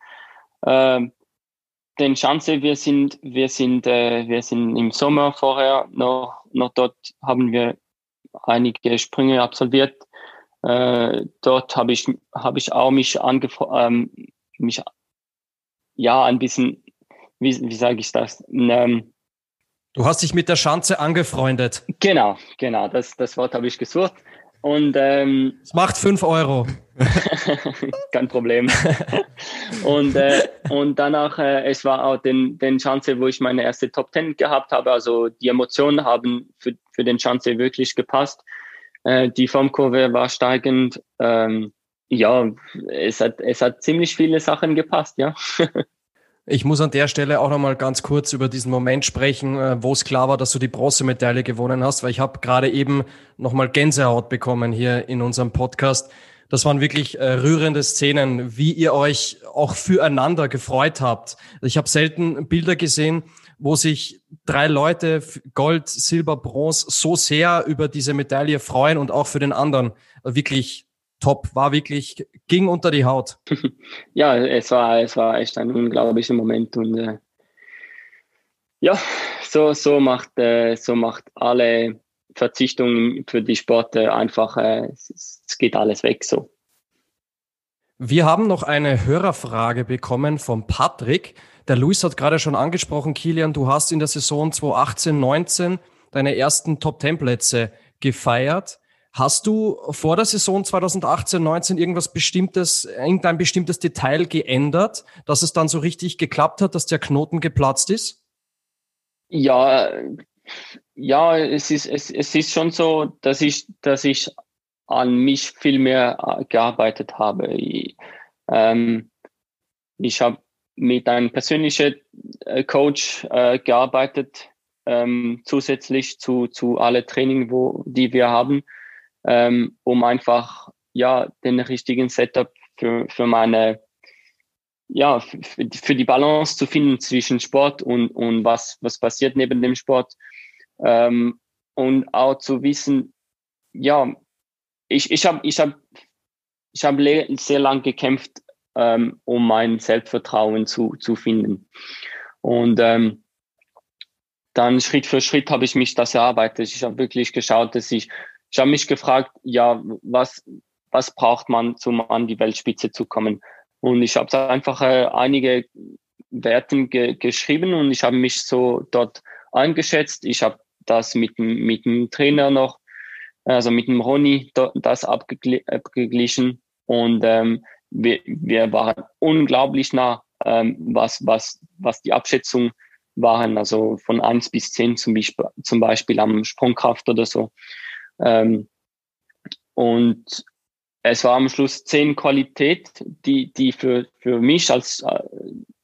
Ähm, den Schanze, wir sind, wir sind, äh, wir sind im Sommer vorher noch, noch dort haben wir einige Sprünge absolviert. Äh, dort habe ich, habe ich auch mich ähm, mich, ja, ein bisschen, wie, wie sage ich das? Ähm, du hast dich mit der Schanze angefreundet. Genau, genau, das, das Wort habe ich gesucht. Und ähm, es macht fünf Euro. Kein Problem. und, äh, und danach, äh, es war auch den, den Chance, wo ich meine erste Top Ten gehabt habe. Also die Emotionen haben für, für den Chance wirklich gepasst. Äh, die Formkurve war steigend. Ähm, ja, es hat, es hat ziemlich viele Sachen gepasst, ja. Ich muss an der Stelle auch nochmal ganz kurz über diesen Moment sprechen, äh, wo es klar war, dass du die Bronzemedaille gewonnen hast, weil ich habe gerade eben nochmal Gänsehaut bekommen hier in unserem Podcast. Das waren wirklich äh, rührende Szenen, wie ihr euch auch füreinander gefreut habt. Ich habe selten Bilder gesehen, wo sich drei Leute Gold, Silber, Bronze so sehr über diese Medaille freuen und auch für den anderen wirklich top, war wirklich, ging unter die Haut. Ja, es war, es war echt ein unglaublicher Moment und äh, ja, so, so macht, äh, so macht alle Verzichtungen für die Sporte einfach, äh, es, es geht alles weg so. Wir haben noch eine Hörerfrage bekommen von Patrick. Der Luis hat gerade schon angesprochen, Kilian, du hast in der Saison 2018, 19 deine ersten Top-10-Plätze gefeiert. Hast du vor der Saison 2018, 19 irgendwas bestimmtes, irgendein bestimmtes Detail geändert, dass es dann so richtig geklappt hat, dass der Knoten geplatzt ist? Ja, ja, es ist, es, es ist schon so, dass ich, dass ich an mich viel mehr äh, gearbeitet habe. Ich, ähm, ich habe mit einem persönlichen äh, Coach äh, gearbeitet, ähm, zusätzlich zu, zu alle Training, wo, die wir haben ähm, um einfach ja den richtigen Setup für, für meine ja für, die Balance zu finden zwischen Sport und und was was passiert neben dem Sport ähm, und auch zu wissen ja ich ich habe ich habe ich habe sehr lang gekämpft ähm, um mein Selbstvertrauen zu zu finden und ähm, dann Schritt für Schritt habe ich mich das erarbeitet. Ich habe wirklich geschaut, dass ich ich habe mich gefragt, ja, was, was braucht man, um an die Weltspitze zu kommen? Und ich habe einfach äh, einige Werten ge geschrieben und ich habe mich so dort eingeschätzt. Ich habe das mit, mit dem Trainer noch, also mit dem Ronny, das abgeglichen und ähm, wir, wir waren unglaublich nah, ähm, was, was, was die Abschätzung waren, also von eins bis zehn zum Beispiel, zum Beispiel am Sprungkraft oder so. Ähm, und es war am Schluss zehn Qualität, die, die für, für mich als, äh,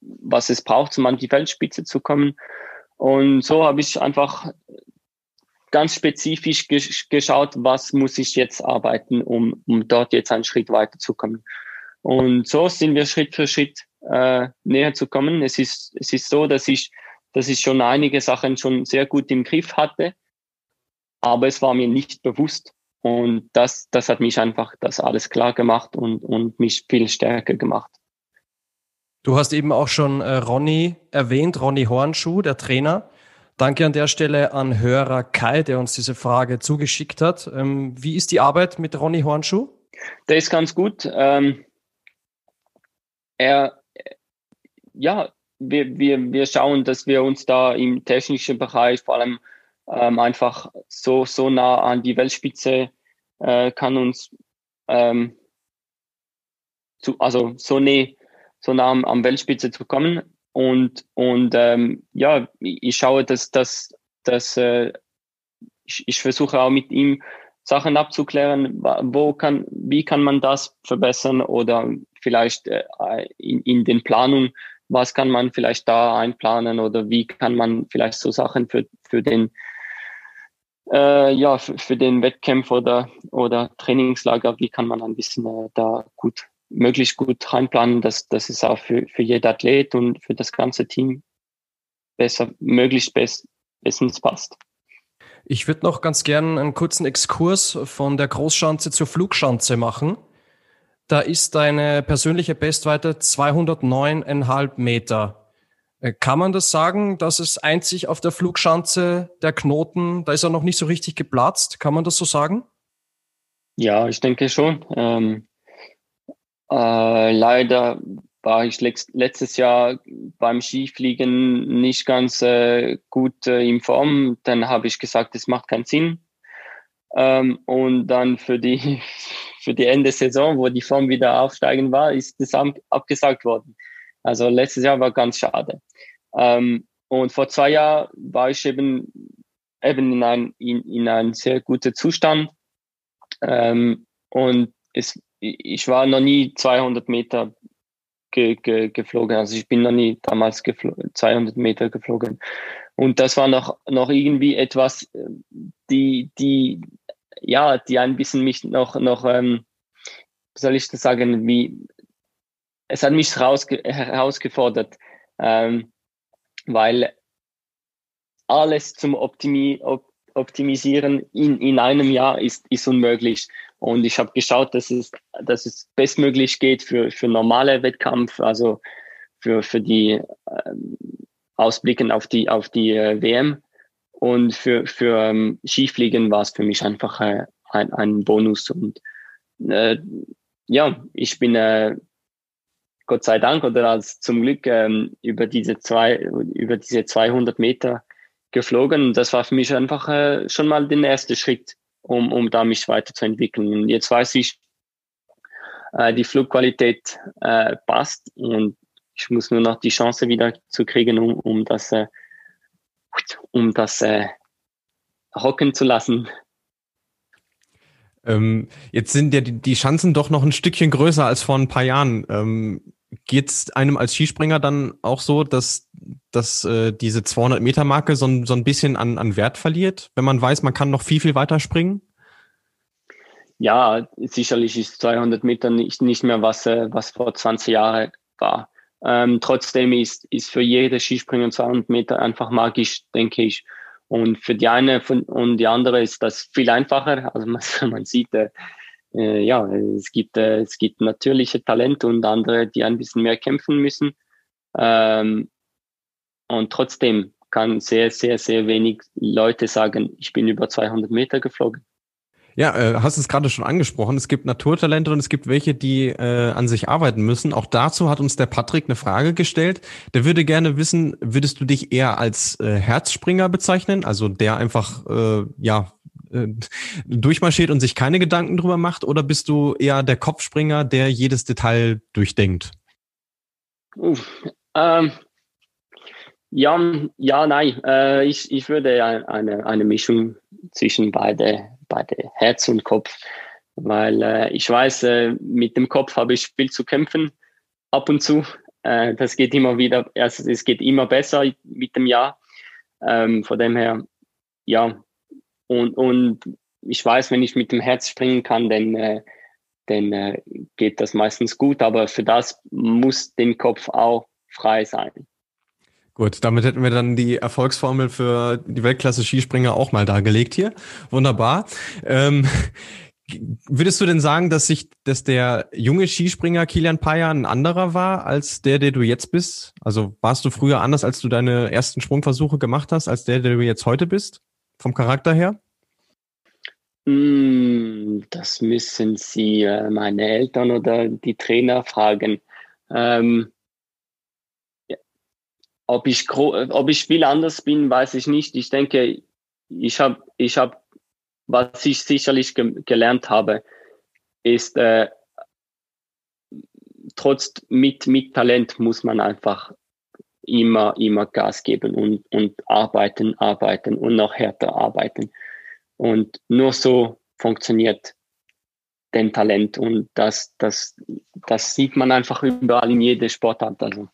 was es braucht, um an die Weltspitze zu kommen. Und so habe ich einfach ganz spezifisch gesch geschaut, was muss ich jetzt arbeiten, um, um dort jetzt einen Schritt weiterzukommen. Und so sind wir Schritt für Schritt äh, näher zu kommen. Es ist, es ist so, dass ich, dass ich schon einige Sachen schon sehr gut im Griff hatte aber es war mir nicht bewusst. Und das, das hat mich einfach das alles klar gemacht und, und mich viel stärker gemacht. Du hast eben auch schon äh, Ronny erwähnt, Ronny Hornschuh, der Trainer. Danke an der Stelle an Hörer Kai, der uns diese Frage zugeschickt hat. Ähm, wie ist die Arbeit mit Ronny Hornschuh? Der ist ganz gut. Ähm, er, ja, wir, wir, wir schauen, dass wir uns da im technischen Bereich vor allem ähm, einfach so, so nah an die Weltspitze äh, kann uns ähm, zu, also so, nee, so nah am, Weltspitze zu kommen. Und, und ähm, ja, ich schaue, dass, dass, dass äh, ich, ich versuche auch mit ihm Sachen abzuklären, wo kann, wie kann man das verbessern oder vielleicht äh, in, in den Planungen, was kann man vielleicht da einplanen oder wie kann man vielleicht so Sachen für, für den äh, ja, für, den Wettkampf oder, oder Trainingslager, wie kann man ein bisschen äh, da gut, möglichst gut reinplanen, dass, dass es auch für, für jeden Athlet und für das ganze Team besser, möglichst best, bestens passt. Ich würde noch ganz gern einen kurzen Exkurs von der Großschanze zur Flugschanze machen. Da ist deine persönliche Bestweite 209,5 Meter. Äh, kann man das sagen, dass es einzig auf der Flugschanze der Knoten, da ist er noch nicht so richtig geplatzt? Kann man das so sagen? Ja, ich denke schon. Ähm, äh, leider war ich letztes Jahr beim Skifliegen nicht ganz äh, gut äh, in Form. Dann habe ich gesagt, es macht keinen Sinn. Ähm, und dann für die, für die Ende Saison, wo die Form wieder aufsteigen war, ist das abgesagt worden. Also letztes Jahr war ganz schade. Ähm, und vor zwei Jahren war ich eben, eben in einem in, in ein sehr guter Zustand. Ähm, und es, ich war noch nie 200 Meter ge, ge, geflogen. Also ich bin noch nie damals 200 Meter geflogen. Und das war noch, noch irgendwie etwas, die, die, ja, die ein bisschen mich noch, noch, ähm, soll ich das sagen, wie, es hat mich herausge herausgefordert, ähm, weil alles zum Optimi op Optimisieren in, in einem Jahr ist, ist unmöglich. Und ich habe geschaut, dass es, dass es bestmöglich geht für, für normale Wettkampf, also für, für die ähm, Ausblicken auf die, auf die äh, WM. Und für, für ähm, Skifliegen war es für mich einfach äh, ein, ein Bonus. Und äh, ja, ich bin äh, Gott sei Dank oder als zum Glück ähm, über diese zwei, über diese 200 Meter geflogen. Das war für mich einfach äh, schon mal der erste Schritt, um, um da mich weiterzuentwickeln. Und jetzt weiß ich, äh, die Flugqualität äh, passt und ich muss nur noch die Chance wieder zu kriegen, um, um das, äh, um das äh, hocken zu lassen. Ähm, jetzt sind ja die, die Chancen doch noch ein Stückchen größer als vor ein paar Jahren. Ähm, Geht es einem als Skispringer dann auch so, dass, dass äh, diese 200 Meter Marke so, ein so ein bisschen an, an Wert verliert, wenn man weiß, man kann noch viel, viel weiter springen? Ja, sicherlich ist 200 Meter nicht, nicht mehr, was, äh, was vor 20 Jahren war. Ähm, trotzdem ist, ist für jede Skispringer 200 Meter einfach magisch, denke ich. Und für die eine und die andere ist das viel einfacher. Also man, man sieht, äh, äh, ja, es gibt, äh, es gibt natürliche Talente und andere, die ein bisschen mehr kämpfen müssen. Ähm, und trotzdem kann sehr, sehr, sehr wenig Leute sagen, ich bin über 200 Meter geflogen. Ja, äh, hast es gerade schon angesprochen. Es gibt Naturtalente und es gibt welche, die äh, an sich arbeiten müssen. Auch dazu hat uns der Patrick eine Frage gestellt. Der würde gerne wissen, würdest du dich eher als äh, Herzspringer bezeichnen, also der einfach äh, ja äh, durchmarschiert und sich keine Gedanken drüber macht? Oder bist du eher der Kopfspringer, der jedes Detail durchdenkt? ähm, ja, ja, nein. Äh, ich, ich würde eine, eine Mischung zwischen beide, beide Herz und Kopf, weil äh, ich weiß, äh, mit dem Kopf habe ich viel zu kämpfen ab und zu. Äh, das geht immer wieder, also es geht immer besser mit dem Jahr. Ähm, von dem her, ja, und, und ich weiß, wenn ich mit dem Herz springen kann, dann, äh, dann äh, geht das meistens gut. Aber für das muss den Kopf auch frei sein. Gut, damit hätten wir dann die Erfolgsformel für die Weltklasse-Skispringer auch mal dargelegt hier. Wunderbar. Ähm, würdest du denn sagen, dass sich, dass der junge Skispringer Kilian Payer ein anderer war als der, der du jetzt bist? Also warst du früher anders, als du deine ersten Sprungversuche gemacht hast, als der, der du jetzt heute bist? Vom Charakter her? Hm, das müssen Sie äh, meine Eltern oder die Trainer fragen. Ähm, ob ich, ob ich viel anders bin, weiß ich nicht. Ich denke, ich habe, ich hab, was ich sicherlich ge gelernt habe, ist, äh, trotz mit, mit Talent muss man einfach immer, immer Gas geben und, und arbeiten, arbeiten und noch härter arbeiten. Und nur so funktioniert den Talent und das, das, das sieht man einfach überall in jeder Sportart. Also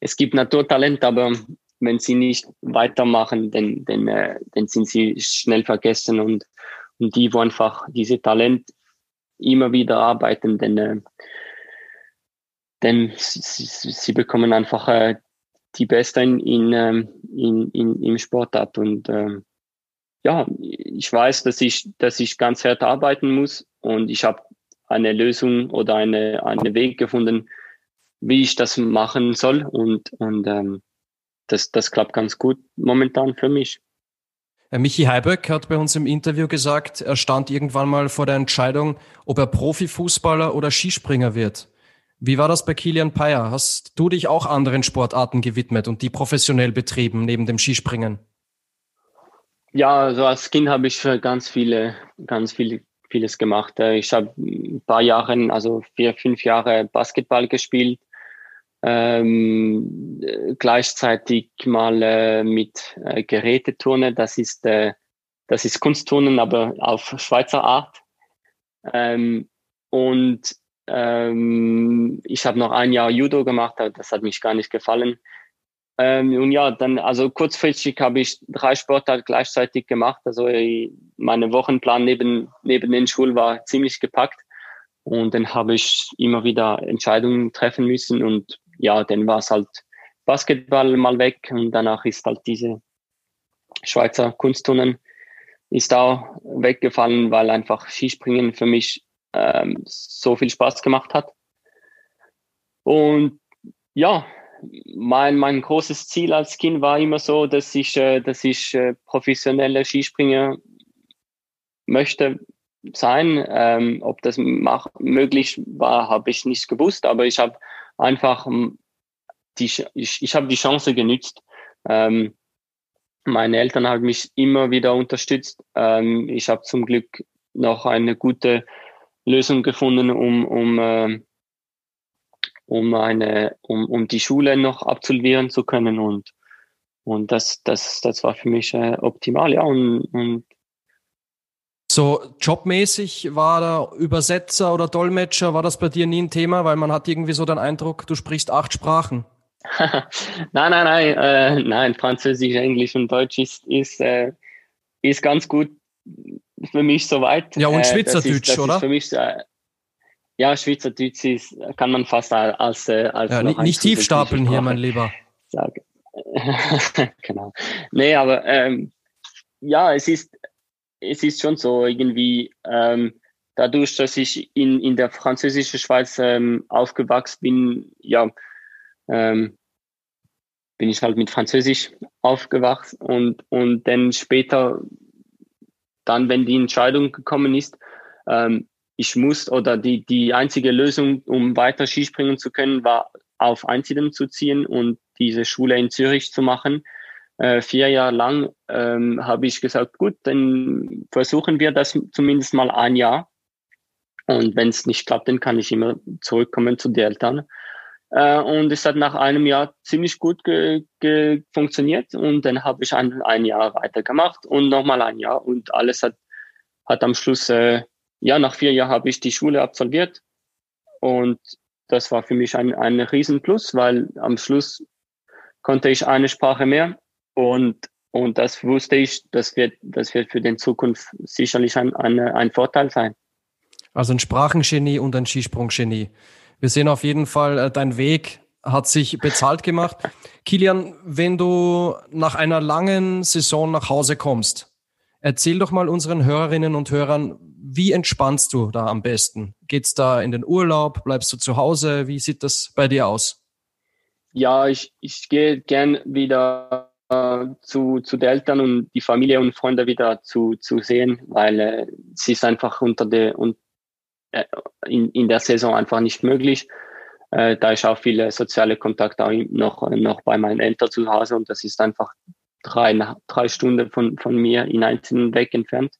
es gibt Naturtalent, aber wenn sie nicht weitermachen, dann, dann, äh, dann sind sie schnell vergessen und, und die, wo einfach diese Talent immer wieder arbeiten, dann, äh, dann sie, sie bekommen einfach äh, die Besten in, ähm, in, in, im Sport ab und äh, ja, ich weiß, dass ich, dass ich ganz hart arbeiten muss und ich habe eine Lösung oder eine, einen Weg gefunden, wie ich das machen soll. Und, und ähm, das, das klappt ganz gut momentan für mich. Michi Heiböck hat bei uns im Interview gesagt, er stand irgendwann mal vor der Entscheidung, ob er Profifußballer oder Skispringer wird. Wie war das bei Kilian Payer? Hast du dich auch anderen Sportarten gewidmet und die professionell betrieben, neben dem Skispringen? Ja, also als Kind habe ich ganz viele, ganz viele, vieles gemacht. Ich habe ein paar Jahre, also vier, fünf Jahre Basketball gespielt ähm, gleichzeitig mal äh, mit äh, Geräteturnen. Das ist, äh, das ist Kunstturnen, aber auf Schweizer Art. Ähm, und ähm, ich habe noch ein Jahr Judo gemacht, das hat mich gar nicht gefallen. Ähm, und ja, dann, also kurzfristig habe ich drei Sportarten gleichzeitig gemacht. Also mein Wochenplan neben, neben den Schulen war ziemlich gepackt. Und dann habe ich immer wieder Entscheidungen treffen müssen und ja, dann war es halt Basketball mal weg und danach ist halt diese Schweizer Kunstturnen ist auch weggefallen, weil einfach Skispringen für mich ähm, so viel Spaß gemacht hat. Und ja, mein, mein großes Ziel als Kind war immer so, dass ich, äh, dass ich äh, professionelle Skispringer möchte sein. Ähm, ob das mach, möglich war, habe ich nicht gewusst, aber ich habe einfach die, ich, ich habe die Chance genützt. Ähm, meine Eltern haben mich immer wieder unterstützt. Ähm, ich habe zum Glück noch eine gute Lösung gefunden, um, um, äh, um, eine, um, um die Schule noch absolvieren zu können. Und, und das, das, das war für mich äh, optimal, ja. Und, und so jobmäßig war da Übersetzer oder Dolmetscher, war das bei dir nie ein Thema, weil man hat irgendwie so den Eindruck, du sprichst acht Sprachen. nein, nein, nein, äh, nein, Französisch, Englisch und Deutsch ist, ist, äh, ist ganz gut für mich soweit. Ja, und Schweizerdeutsch, äh, oder? für mich, äh, ja, Schweizerdeutsch ist, kann man fast als, äh, als ja, nicht, nicht tiefstapeln hier, mein Lieber. Sagen. genau. Nee, aber ähm, ja, es ist, es ist schon so irgendwie, ähm, dadurch, dass ich in, in der französischen Schweiz ähm, aufgewachsen bin, ja, ähm, bin ich halt mit Französisch aufgewachsen und, und dann später, dann, wenn die Entscheidung gekommen ist, ähm, ich muss oder die, die einzige Lösung, um weiter Skispringen zu können, war auf Einsiedeln zu ziehen und diese Schule in Zürich zu machen äh, vier Jahre lang ähm, habe ich gesagt, gut, dann versuchen wir das zumindest mal ein Jahr. Und wenn es nicht klappt, dann kann ich immer zurückkommen zu den Eltern. Äh, und es hat nach einem Jahr ziemlich gut ge ge funktioniert. Und dann habe ich ein, ein Jahr weitergemacht und nochmal ein Jahr. Und alles hat, hat am Schluss, äh, ja, nach vier Jahren habe ich die Schule absolviert. Und das war für mich ein, ein Riesenplus, weil am Schluss konnte ich eine Sprache mehr und, und das wusste ich, das wird, das wird für den Zukunft sicherlich ein, ein, ein Vorteil sein. Also ein Sprachengenie und ein Skisprunggenie. Wir sehen auf jeden Fall, äh, dein Weg hat sich bezahlt gemacht. Kilian, wenn du nach einer langen Saison nach Hause kommst, erzähl doch mal unseren Hörerinnen und Hörern, wie entspannst du da am besten? Geht's da in den Urlaub? Bleibst du zu Hause? Wie sieht das bei dir aus? Ja, ich, ich gehe gern wieder äh, zu, zu den Eltern und die Familie und Freunde wieder zu, zu sehen, weil äh, es ist einfach unter der äh, in, in der Saison einfach nicht möglich. Äh, da ich auch viele soziale Kontakte auch noch, noch bei meinen Eltern zu Hause und das ist einfach drei, drei Stunden von, von mir in einzelnen Weg entfernt.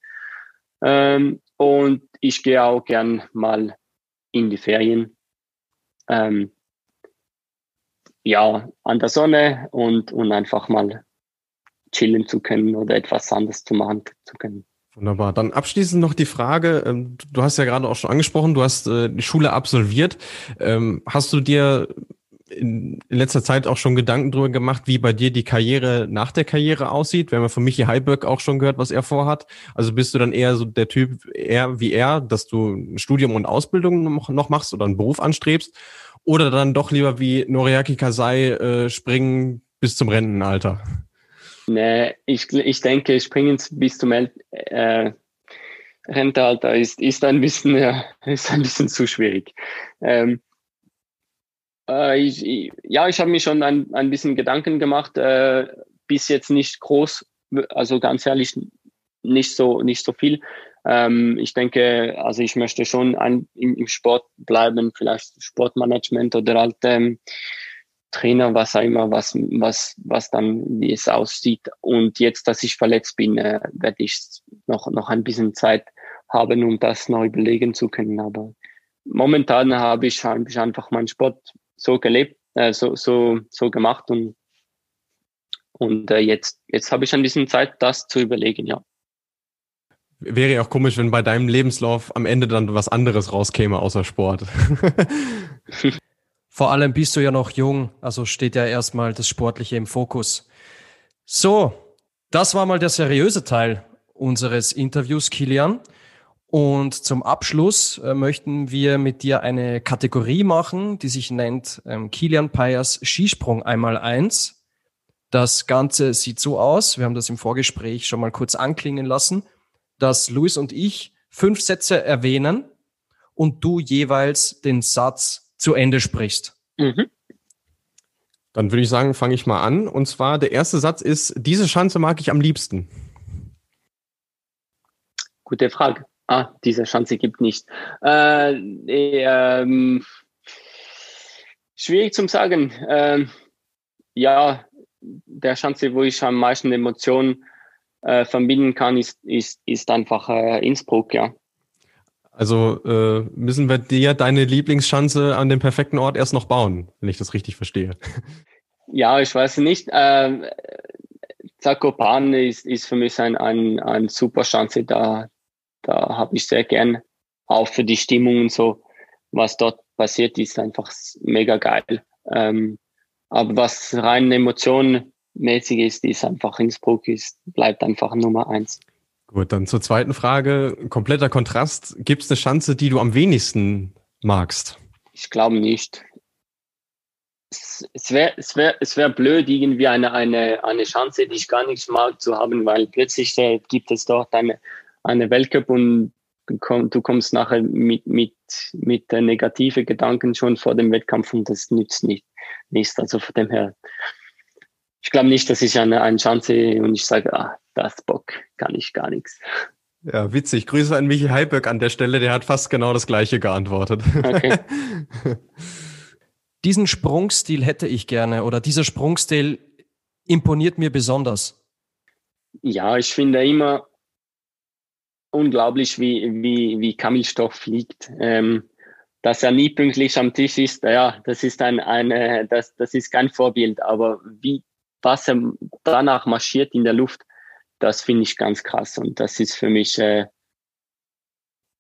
Ähm, und ich gehe auch gern mal in die Ferien. Ähm, ja, an der Sonne und, und einfach mal chillen zu können oder etwas anderes zu machen zu können. Wunderbar. Dann abschließend noch die Frage, ähm, du hast ja gerade auch schon angesprochen, du hast äh, die Schule absolviert. Ähm, hast du dir in letzter Zeit auch schon Gedanken darüber gemacht, wie bei dir die Karriere nach der Karriere aussieht? Wir haben ja von Michi Heiberg auch schon gehört, was er vorhat. Also bist du dann eher so der Typ, eher wie er, dass du ein Studium und Ausbildung noch machst oder einen Beruf anstrebst? Oder dann doch lieber wie Noriaki Kasai äh, springen bis zum Rentenalter? Nee, ich, ich denke, springen bis zum äh, Rentenalter ist, ist, ein bisschen, ja, ist ein bisschen zu schwierig. Ähm, äh, ich, ich, ja, ich habe mir schon ein, ein bisschen Gedanken gemacht, äh, bis jetzt nicht groß, also ganz ehrlich, nicht so, nicht so viel. Ähm, ich denke, also ich möchte schon ein, im, im Sport bleiben, vielleicht Sportmanagement oder halt ähm, Trainer, was auch immer, was, was, was dann, wie es aussieht. Und jetzt, dass ich verletzt bin, äh, werde ich noch, noch ein bisschen Zeit haben, um das neu belegen zu können. Aber momentan habe ich, hab ich einfach meinen Sport so gelebt, äh, so, so, so gemacht und, und äh, jetzt, jetzt habe ich ein bisschen Zeit, das zu überlegen, ja. Wäre ja auch komisch, wenn bei deinem Lebenslauf am Ende dann was anderes rauskäme außer Sport. Vor allem bist du ja noch jung, also steht ja erstmal das Sportliche im Fokus. So, das war mal der seriöse Teil unseres Interviews, Kilian. Und zum Abschluss äh, möchten wir mit dir eine Kategorie machen, die sich nennt ähm, Kilian Payers Skisprung einmal eins. Das Ganze sieht so aus, wir haben das im Vorgespräch schon mal kurz anklingen lassen, dass Luis und ich fünf Sätze erwähnen und du jeweils den Satz zu Ende sprichst. Mhm. Dann würde ich sagen, fange ich mal an. Und zwar, der erste Satz ist, diese Schanze mag ich am liebsten. Gute Frage. Ah, diese Schanze gibt nicht. Äh, ähm, schwierig zum sagen. Äh, ja, der Schanze, wo ich am meisten Emotionen äh, verbinden kann, ist, ist, ist einfach äh, Innsbruck, ja. Also äh, müssen wir dir deine Lieblingsschanze an dem perfekten Ort erst noch bauen, wenn ich das richtig verstehe. Ja, ich weiß nicht. Ähm, Zakopane ist, ist für mich ein, ein, ein super Chance. Da, da habe ich sehr gern auch für die Stimmung und so, was dort passiert, ist einfach mega geil. Ähm, aber was rein emotionenmäßig ist, ist einfach Innsbruck, ist, bleibt einfach Nummer eins. Gut, dann zur zweiten Frage. Kompletter Kontrast. Gibt es eine Chance, die du am wenigsten magst? Ich glaube nicht. Es, wäre es wär, es wär blöd, irgendwie eine, eine, eine Chance, die ich gar nicht mag, zu haben, weil plötzlich äh, gibt es dort eine, eine Weltcup und du, komm, du kommst nachher mit, mit, mit äh, negative Gedanken schon vor dem Wettkampf und das nützt nicht, nichts. Also von dem her, ich glaube nicht, dass ich eine, eine Chance und ich sage, ah, das Bock, kann ich gar nichts. Ja, witzig. Grüße an Michi Heiböck an der Stelle, der hat fast genau das gleiche geantwortet. Okay. Diesen Sprungstil hätte ich gerne oder dieser Sprungstil imponiert mir besonders. Ja, ich finde immer unglaublich, wie, wie, wie Kamil Stoff fliegt. Ähm, dass er nie pünktlich am Tisch ist, ja, das ist ein, eine, das, das ist kein Vorbild, aber wie, was er danach marschiert in der Luft, das finde ich ganz krass und das ist für mich, äh,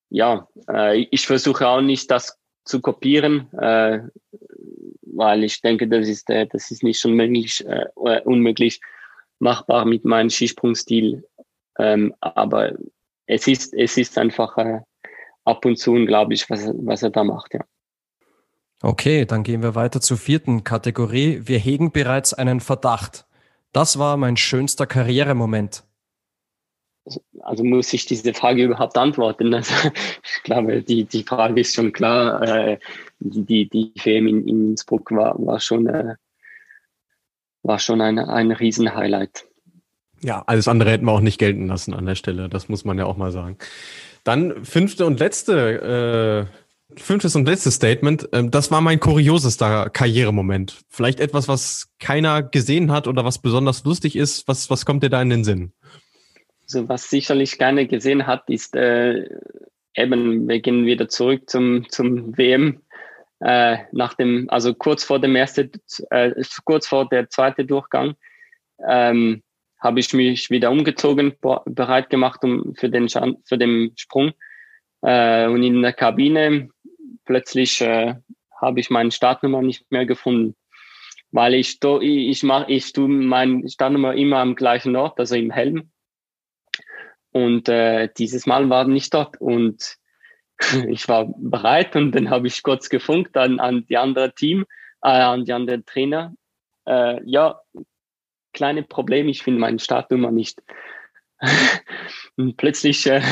ja, äh, ich versuche auch nicht das zu kopieren, äh, weil ich denke, das ist, äh, das ist nicht unmöglich, äh, unmöglich machbar mit meinem Skisprungstil. Ähm, aber es ist, es ist einfach äh, ab und zu unglaublich, was, was er da macht, ja. Okay, dann gehen wir weiter zur vierten Kategorie. Wir hegen bereits einen Verdacht. Das war mein schönster Karrieremoment. Also muss ich diese Frage überhaupt antworten? Also ich glaube, die, die Frage ist schon klar. Äh, die, die WM in, in Innsbruck war, war schon, äh, war schon ein, ein Riesenhighlight. Ja, alles andere hätten wir auch nicht gelten lassen an der Stelle. Das muss man ja auch mal sagen. Dann fünfte und letzte, äh, fünftes und letztes Statement. Ähm, das war mein kuriosester Karrieremoment. Vielleicht etwas, was keiner gesehen hat oder was besonders lustig ist. Was, was kommt dir da in den Sinn? Also was sicherlich keiner gesehen hat, ist äh, eben, wir gehen wieder zurück zum, zum WM. Äh, nach dem, also kurz vor dem ersten, äh, kurz vor der zweite Durchgang. Ähm, habe ich mich wieder umgezogen, bereit gemacht um, für, den, für den Sprung. Äh, und in der Kabine plötzlich äh, habe ich meine Startnummer nicht mehr gefunden, weil ich ich mache ich tue meine Startnummer immer am gleichen Ort, also im Helm. Und äh, dieses Mal war nicht dort und ich war bereit und dann habe ich kurz gefunkt an, an die andere Team, äh, an die andere Trainer. Äh, ja, kleine Problem, ich finde meine Startnummer nicht. Und plötzlich, äh,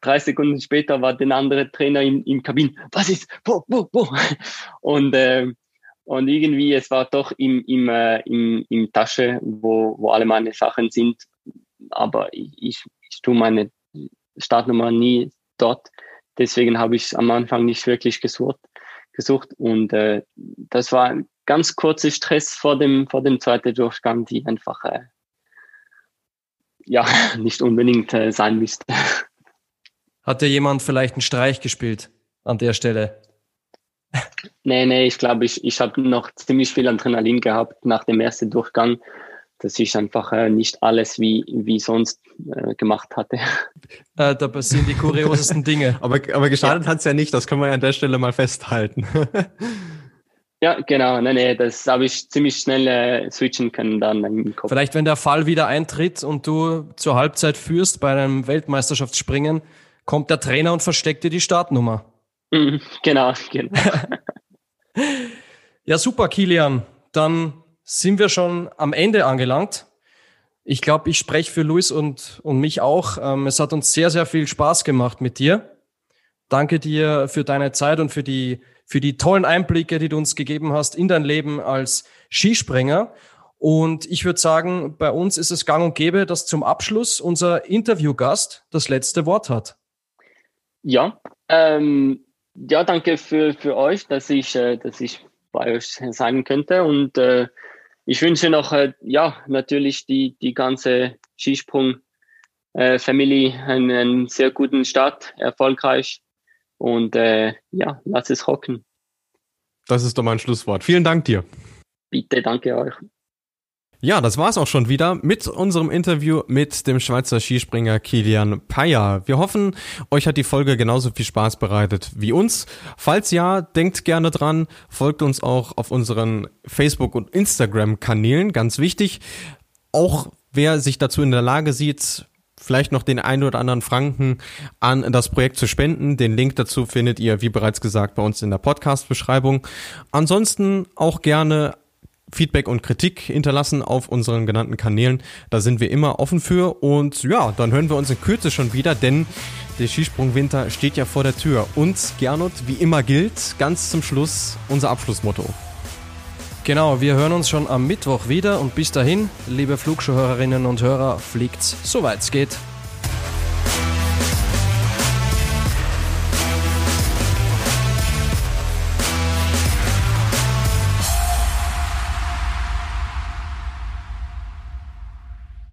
drei Sekunden später, war der andere Trainer im, im Kabin. Was ist? Wo, wo, wo? Und, äh, und irgendwie, es war doch im, im, äh, im, im Tasche, wo, wo alle meine Sachen sind. Aber ich, ich, ich tue meine Startnummer nie dort. Deswegen habe ich am Anfang nicht wirklich gesucht. gesucht. Und äh, das war ganz kurze Stress vor dem, vor dem zweiten Durchgang, die einfach äh, ja nicht unbedingt äh, sein müsste. Hat dir jemand vielleicht einen Streich gespielt an der Stelle? Nee, nee, ich glaube, ich, ich habe noch ziemlich viel Adrenalin gehabt nach dem ersten Durchgang, dass ich einfach äh, nicht alles wie, wie sonst äh, gemacht hatte. Äh, da passieren die kuriosesten Dinge. aber, aber geschadet ja. hat es ja nicht, das können wir ja an der Stelle mal festhalten. Ja, genau. Nein, nee, das habe ich ziemlich schnell äh, switchen können dann im Kopf. Vielleicht, wenn der Fall wieder eintritt und du zur Halbzeit führst bei einem Weltmeisterschaftsspringen, kommt der Trainer und versteckt dir die Startnummer. Mhm, genau, genau. ja, super, Kilian. Dann sind wir schon am Ende angelangt. Ich glaube, ich spreche für Luis und, und mich auch. Ähm, es hat uns sehr, sehr viel Spaß gemacht mit dir. Danke dir für deine Zeit und für die für die tollen Einblicke, die du uns gegeben hast in dein Leben als Skispringer. Und ich würde sagen, bei uns ist es gang und gäbe, dass zum Abschluss unser Interviewgast das letzte Wort hat. Ja, ähm, ja, danke für, für euch, dass ich, äh, dass ich bei euch sein könnte. Und äh, ich wünsche noch, äh, ja, natürlich die, die ganze Skisprung äh, einen, einen sehr guten Start, erfolgreich und äh, ja, lass es rocken. Das ist doch mein Schlusswort. Vielen Dank dir. Bitte, danke euch. Ja, das war's auch schon wieder mit unserem Interview mit dem Schweizer Skispringer Kilian Payer. Wir hoffen, euch hat die Folge genauso viel Spaß bereitet wie uns. Falls ja, denkt gerne dran, folgt uns auch auf unseren Facebook- und Instagram-Kanälen, ganz wichtig. Auch wer sich dazu in der Lage sieht, vielleicht noch den einen oder anderen Franken an das Projekt zu spenden. Den Link dazu findet ihr, wie bereits gesagt, bei uns in der Podcast-Beschreibung. Ansonsten auch gerne Feedback und Kritik hinterlassen auf unseren genannten Kanälen. Da sind wir immer offen für. Und ja, dann hören wir uns in Kürze schon wieder, denn der Skisprungwinter steht ja vor der Tür. Und Gernot, wie immer gilt, ganz zum Schluss unser Abschlussmotto. Genau, wir hören uns schon am Mittwoch wieder und bis dahin, liebe Flugschuhhörerinnen und Hörer, fliegt's, soweit es geht.